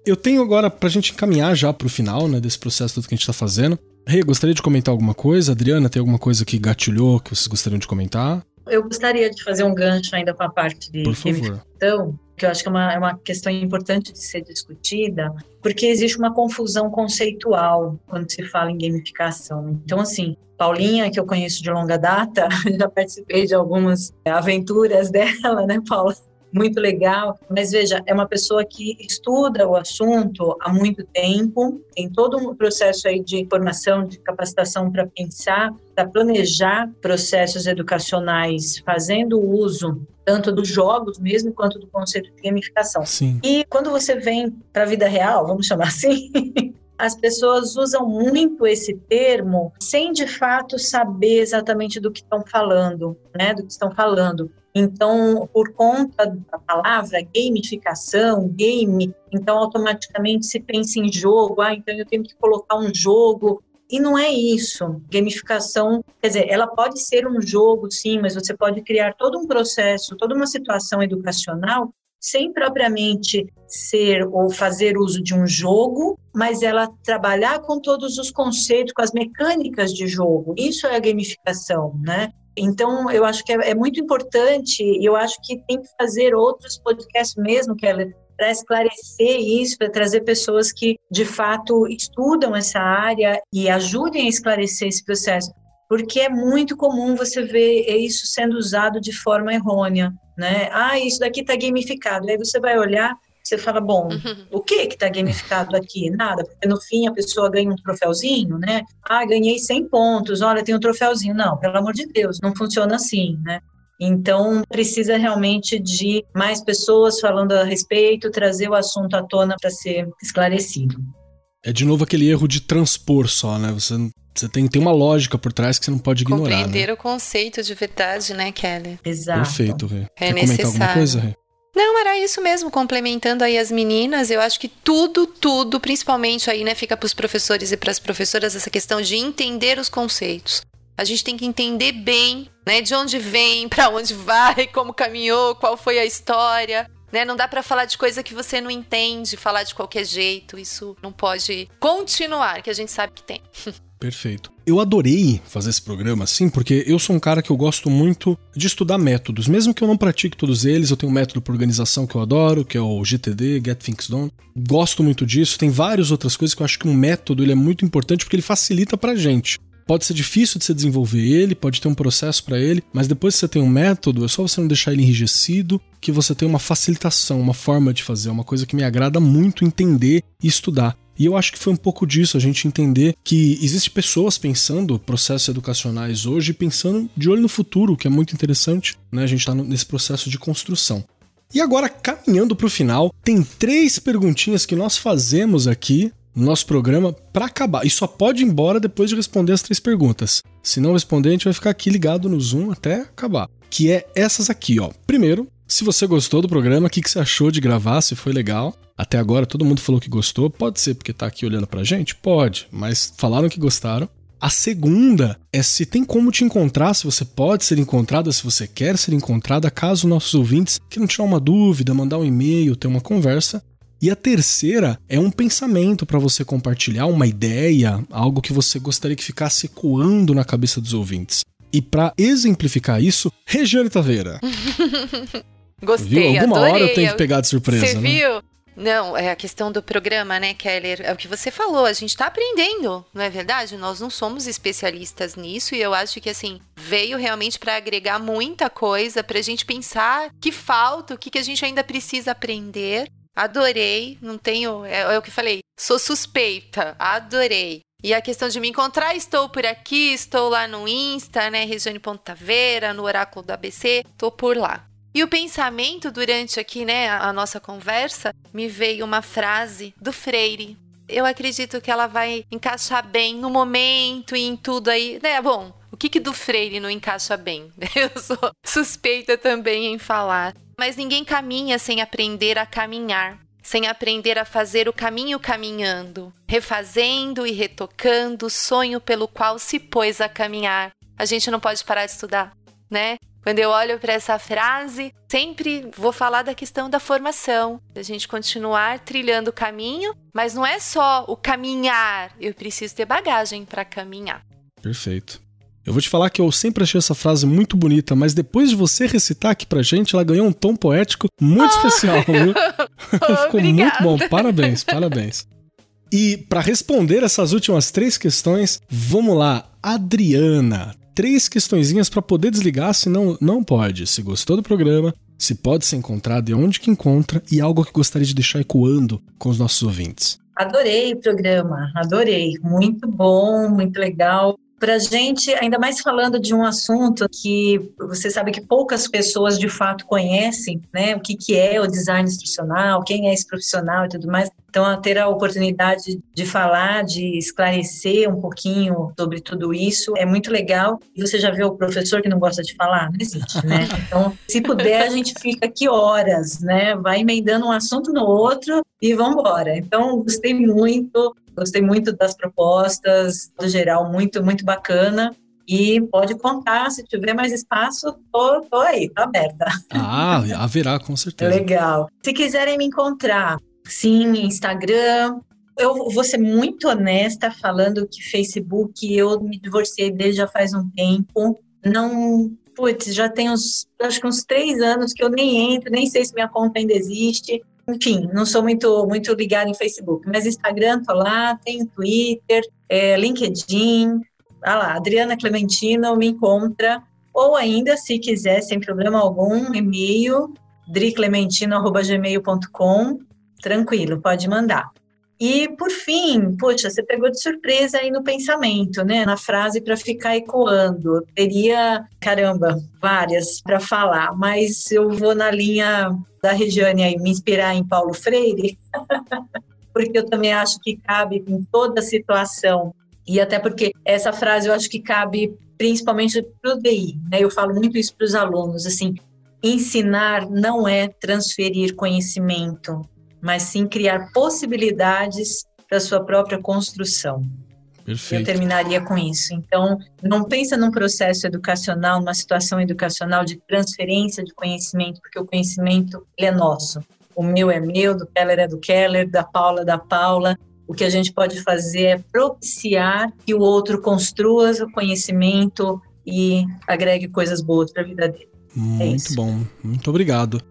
A: Eu tenho agora, pra gente encaminhar já pro final, né, desse processo todo que a gente tá fazendo. Rei, hey, gostaria de comentar alguma coisa? Adriana, tem alguma coisa que gatilhou que vocês gostariam de comentar?
D: Eu gostaria de fazer um gancho ainda com a parte de
A: Por favor.
D: Então, que eu acho que é uma, é uma questão importante de ser discutida, porque existe uma confusão conceitual quando se fala em gamificação. Então, assim, Paulinha, que eu conheço de longa data, [laughs] já participei de algumas aventuras dela, né, Paula? muito legal. Mas veja, é uma pessoa que estuda o assunto há muito tempo, tem todo um processo aí de formação, de capacitação para pensar, para planejar processos educacionais, fazendo uso tanto dos jogos mesmo quanto do conceito de gamificação.
A: Sim.
D: E quando você vem para a vida real, vamos chamar assim, [laughs] as pessoas usam muito esse termo sem de fato saber exatamente do que estão falando, né? Do que estão falando. Então, por conta da palavra gamificação, game, então automaticamente se pensa em jogo, ah, então eu tenho que colocar um jogo. E não é isso. Gamificação, quer dizer, ela pode ser um jogo, sim, mas você pode criar todo um processo, toda uma situação educacional sem propriamente ser ou fazer uso de um jogo, mas ela trabalhar com todos os conceitos, com as mecânicas de jogo. Isso é a gamificação, né? Então, eu acho que é, é muito importante e eu acho que tem que fazer outros podcasts mesmo, Keller, para esclarecer isso, para trazer pessoas que de fato estudam essa área e ajudem a esclarecer esse processo, porque é muito comum você ver isso sendo usado de forma errônea né? Ah, isso daqui está gamificado. Aí você vai olhar, você fala, bom, uhum. o que que está gamificado aqui? Nada, porque no fim a pessoa ganha um troféuzinho, né? Ah, ganhei 100 pontos, olha, tem um troféuzinho. Não, pelo amor de Deus, não funciona assim, né? Então, precisa realmente de mais pessoas falando a respeito, trazer o assunto à tona para ser esclarecido.
A: É de novo aquele erro de transpor só, né? Você você tem, tem uma lógica por trás que você não pode ignorar.
B: Né? Compreender
A: né?
B: o conceito de verdade, né, Kelly?
D: Exato.
A: Perfeito, Rê.
B: É Quer necessário. comentar alguma coisa, Rê? Não, era isso mesmo, complementando aí as meninas, eu acho que tudo, tudo, principalmente aí, né, fica para os professores e para as professoras essa questão de entender os conceitos. A gente tem que entender bem, né, de onde vem, para onde vai, como caminhou, qual foi a história, né? Não dá para falar de coisa que você não entende, falar de qualquer jeito. Isso não pode continuar, que a gente sabe que tem. [laughs]
A: Perfeito. Eu adorei fazer esse programa, assim, porque eu sou um cara que eu gosto muito de estudar métodos. Mesmo que eu não pratique todos eles, eu tenho um método por organização que eu adoro, que é o GTD, Get Things Done. Gosto muito disso. Tem várias outras coisas que eu acho que um método ele é muito importante porque ele facilita pra gente. Pode ser difícil de você desenvolver ele, pode ter um processo para ele, mas depois que você tem um método, é só você não deixar ele enrijecido, que você tem uma facilitação, uma forma de fazer, uma coisa que me agrada muito entender e estudar. E eu acho que foi um pouco disso, a gente entender que existe pessoas pensando processos educacionais hoje, pensando de olho no futuro, que é muito interessante, né? A gente está nesse processo de construção. E agora, caminhando para o final, tem três perguntinhas que nós fazemos aqui no nosso programa para acabar. E só pode ir embora depois de responder as três perguntas. Se não responder, a gente vai ficar aqui ligado no Zoom até acabar. Que é essas aqui, ó. Primeiro, se você gostou do programa, o que, que você achou de gravar, se foi legal. Até agora todo mundo falou que gostou. Pode ser porque tá aqui olhando pra gente? Pode, mas falaram que gostaram. A segunda é se tem como te encontrar, se você pode ser encontrada, se você quer ser encontrada, caso nossos ouvintes queiram tirar uma dúvida, mandar um e-mail, ter uma conversa. E a terceira é um pensamento para você compartilhar, uma ideia, algo que você gostaria que ficasse ecoando na cabeça dos ouvintes. E para exemplificar isso, Regiane Taveira. [laughs]
B: Gostei,
A: viu? Alguma
B: adorei.
A: hora eu tenho que pegar de surpresa,
B: Você
A: né?
B: viu? Não, é a questão do programa, né, Keller? É o que você falou, a gente está aprendendo, não é verdade? Nós não somos especialistas nisso e eu acho que, assim, veio realmente para agregar muita coisa, para a gente pensar que falta, o que, que a gente ainda precisa aprender. Adorei, não tenho. É, é o que falei, sou suspeita, adorei. E a questão de me encontrar, estou por aqui, estou lá no Insta, né, Regiane Pontaveira, no Oráculo do ABC, estou por lá. E o pensamento durante aqui, né, a nossa conversa, me veio uma frase do Freire. Eu acredito que ela vai encaixar bem no momento e em tudo aí, né? Bom, o que, que do Freire não encaixa bem? [laughs] Eu sou suspeita também em falar. Mas ninguém caminha sem aprender a caminhar, sem aprender a fazer o caminho caminhando, refazendo e retocando o sonho pelo qual se pôs a caminhar. A gente não pode parar de estudar, né? Quando eu olho para essa frase, sempre vou falar da questão da formação, da gente continuar trilhando o caminho, mas não é só o caminhar, eu preciso ter bagagem para caminhar.
A: Perfeito. Eu vou te falar que eu sempre achei essa frase muito bonita, mas depois de você recitar aqui pra gente, ela ganhou um tom poético muito oh. especial, viu? [laughs] [laughs] Ficou muito bom. Parabéns, parabéns. E para responder essas últimas três questões, vamos lá. Adriana, três questõezinhas para poder desligar, se não, não pode. Se gostou do programa, se pode ser encontrado e onde que encontra e algo que gostaria de deixar ecoando com os nossos ouvintes.
D: Adorei o programa, adorei. Muito bom, muito legal. Para a gente, ainda mais falando de um assunto que você sabe que poucas pessoas de fato conhecem, né? O que, que é o design instrucional, quem é esse profissional e tudo mais. Então, a ter a oportunidade de falar, de esclarecer um pouquinho sobre tudo isso é muito legal. E você já viu o professor que não gosta de falar? Não existe, né? [laughs] Então, se puder, a gente fica aqui horas, né? Vai emendando um assunto no outro e vamos embora. Então, gostei muito. Gostei muito das propostas, no geral, muito, muito bacana. E pode contar, se tiver mais espaço, tô, tô aí, tô aberta.
A: Ah, [laughs] haverá, com certeza.
D: Legal. Se quiserem me encontrar, sim, Instagram. Eu vou ser muito honesta falando que Facebook, eu me divorciei desde já faz um tempo. Não, putz, já tem uns, acho que uns três anos que eu nem entro, nem sei se minha conta ainda existe enfim, não sou muito, muito ligada em Facebook, mas Instagram tô lá, tem Twitter, é, LinkedIn, ah lá, Adriana Clementino me encontra, ou ainda, se quiser, sem problema algum, e-mail, driclementino.gmail.com, tranquilo, pode mandar. E, por fim, poxa, você pegou de surpresa aí no pensamento, né? Na frase para ficar ecoando. Teria, caramba, várias para falar, mas eu vou na linha da Regiane aí, me inspirar em Paulo Freire, [laughs] porque eu também acho que cabe em toda situação. E até porque essa frase eu acho que cabe principalmente para o DI, né? Eu falo muito isso para os alunos, assim, ensinar não é transferir conhecimento, mas sim criar possibilidades para sua própria construção.
A: Perfeito.
D: Eu terminaria com isso. Então, não pensa num processo educacional, numa situação educacional de transferência de conhecimento, porque o conhecimento é nosso. O meu é meu, do Keller é do Keller, da Paula é da Paula. O que a gente pode fazer é propiciar que o outro construa o conhecimento e agregue coisas boas para a vida dele.
A: É muito é bom, muito obrigado.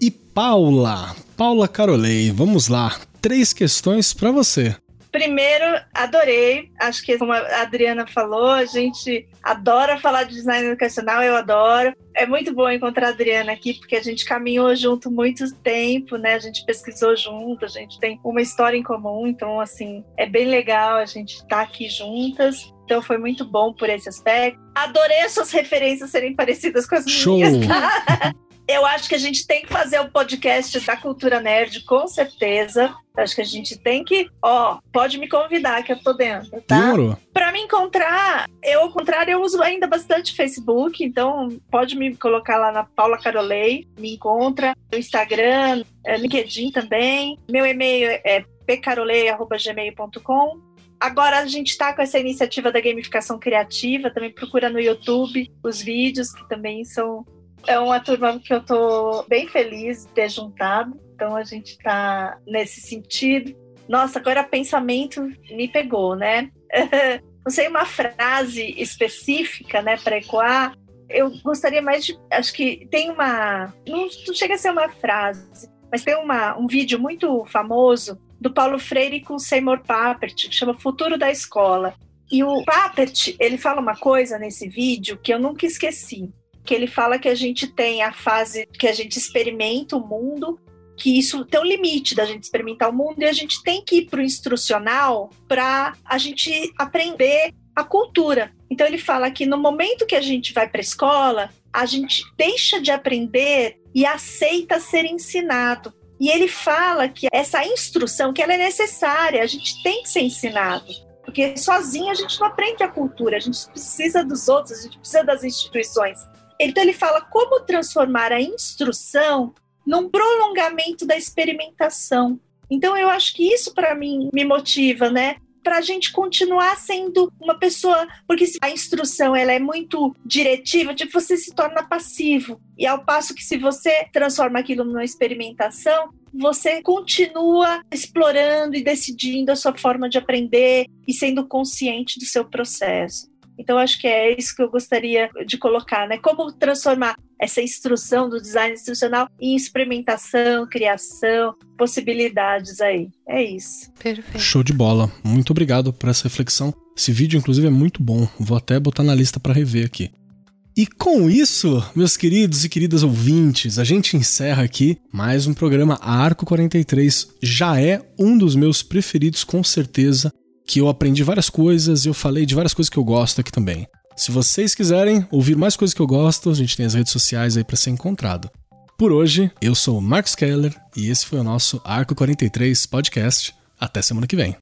A: E Paula, Paula Carolei, vamos lá. Três questões para você.
C: Primeiro, adorei. Acho que, como a Adriana falou, a gente adora falar de design educacional, eu adoro. É muito bom encontrar a Adriana aqui, porque a gente caminhou junto muito tempo, né? A gente pesquisou junto, a gente tem uma história em comum, então, assim, é bem legal a gente estar tá aqui juntas. Então foi muito bom por esse aspecto. Adorei as suas referências serem parecidas com as
A: Show.
C: minhas. Tá? Eu acho que a gente tem que fazer o podcast da Cultura Nerd, com certeza. Acho que a gente tem que. Ó, pode me convidar, que eu tô dentro, tá?
A: Demorou.
C: Pra me encontrar, eu, ao contrário, eu uso ainda bastante Facebook, então pode me colocar lá na Paula Carolei, me encontra. No Instagram, é, LinkedIn também. Meu e-mail é pcarolei.gmail.com. Agora a gente está com essa iniciativa da gamificação criativa, também procura no YouTube os vídeos, que também são é uma turma que eu tô bem feliz de ter juntado. Então a gente tá nesse sentido. Nossa, agora pensamento me pegou, né? [laughs] Não sei uma frase específica, né, para ecoar. Eu gostaria mais de, acho que tem uma, não, não chega a ser uma frase, mas tem uma, um vídeo muito famoso do Paulo Freire com Seymour Papert, que chama Futuro da Escola. E o Papert, ele fala uma coisa nesse vídeo que eu nunca esqueci que ele fala que a gente tem a fase que a gente experimenta o mundo, que isso tem um limite da gente experimentar o mundo e a gente tem que ir para o instrucional para a gente aprender a cultura. Então ele fala que no momento que a gente vai para a escola, a gente deixa de aprender e aceita ser ensinado. E ele fala que essa instrução que ela é necessária, a gente tem que ser ensinado. Porque sozinho a gente não aprende a cultura, a gente precisa dos outros, a gente precisa das instituições. Então ele fala como transformar a instrução num prolongamento da experimentação. Então eu acho que isso para mim me motiva, né? Para a gente continuar sendo uma pessoa, porque se a instrução ela é muito diretiva, tipo você se torna passivo. E ao passo que se você transforma aquilo numa experimentação, você continua explorando e decidindo a sua forma de aprender e sendo consciente do seu processo. Então, acho que é isso que eu gostaria de colocar, né? Como transformar essa instrução do design institucional em experimentação, criação, possibilidades aí. É isso.
B: Perfeito.
A: Show de bola. Muito obrigado por essa reflexão. Esse vídeo, inclusive, é muito bom. Vou até botar na lista para rever aqui. E com isso, meus queridos e queridas ouvintes, a gente encerra aqui mais um programa Arco 43. Já é um dos meus preferidos, com certeza que eu aprendi várias coisas e eu falei de várias coisas que eu gosto aqui também. Se vocês quiserem ouvir mais coisas que eu gosto, a gente tem as redes sociais aí para ser encontrado. Por hoje, eu sou o Marcos Keller e esse foi o nosso Arco 43 podcast. Até semana que vem.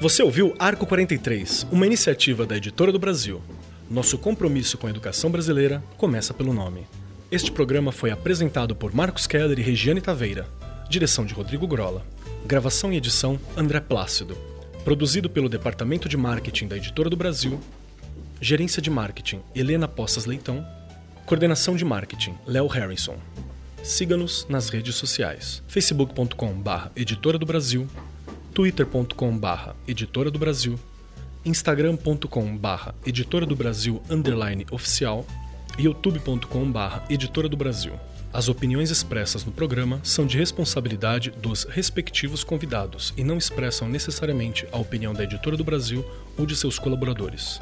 A: Você ouviu Arco 43, uma iniciativa da Editora do Brasil. Nosso compromisso com a educação brasileira começa pelo nome. Este programa foi apresentado por Marcos Keller e Regiane Taveira. Direção de Rodrigo Grola. Gravação e edição André Plácido. Produzido pelo Departamento de Marketing da Editora do Brasil. Gerência de Marketing Helena Poças Leitão. Coordenação de Marketing Léo Harrison. Siga-nos nas redes sociais: facebook.com/barra Editora do Brasil, twitter.com/barra Editora do Brasil, instagram.com/barra Editora do Brasil underline oficial youtube.com/barra Editora do Brasil. As opiniões expressas no programa são de responsabilidade dos respectivos convidados e não expressam necessariamente a opinião da Editora do Brasil ou de seus colaboradores.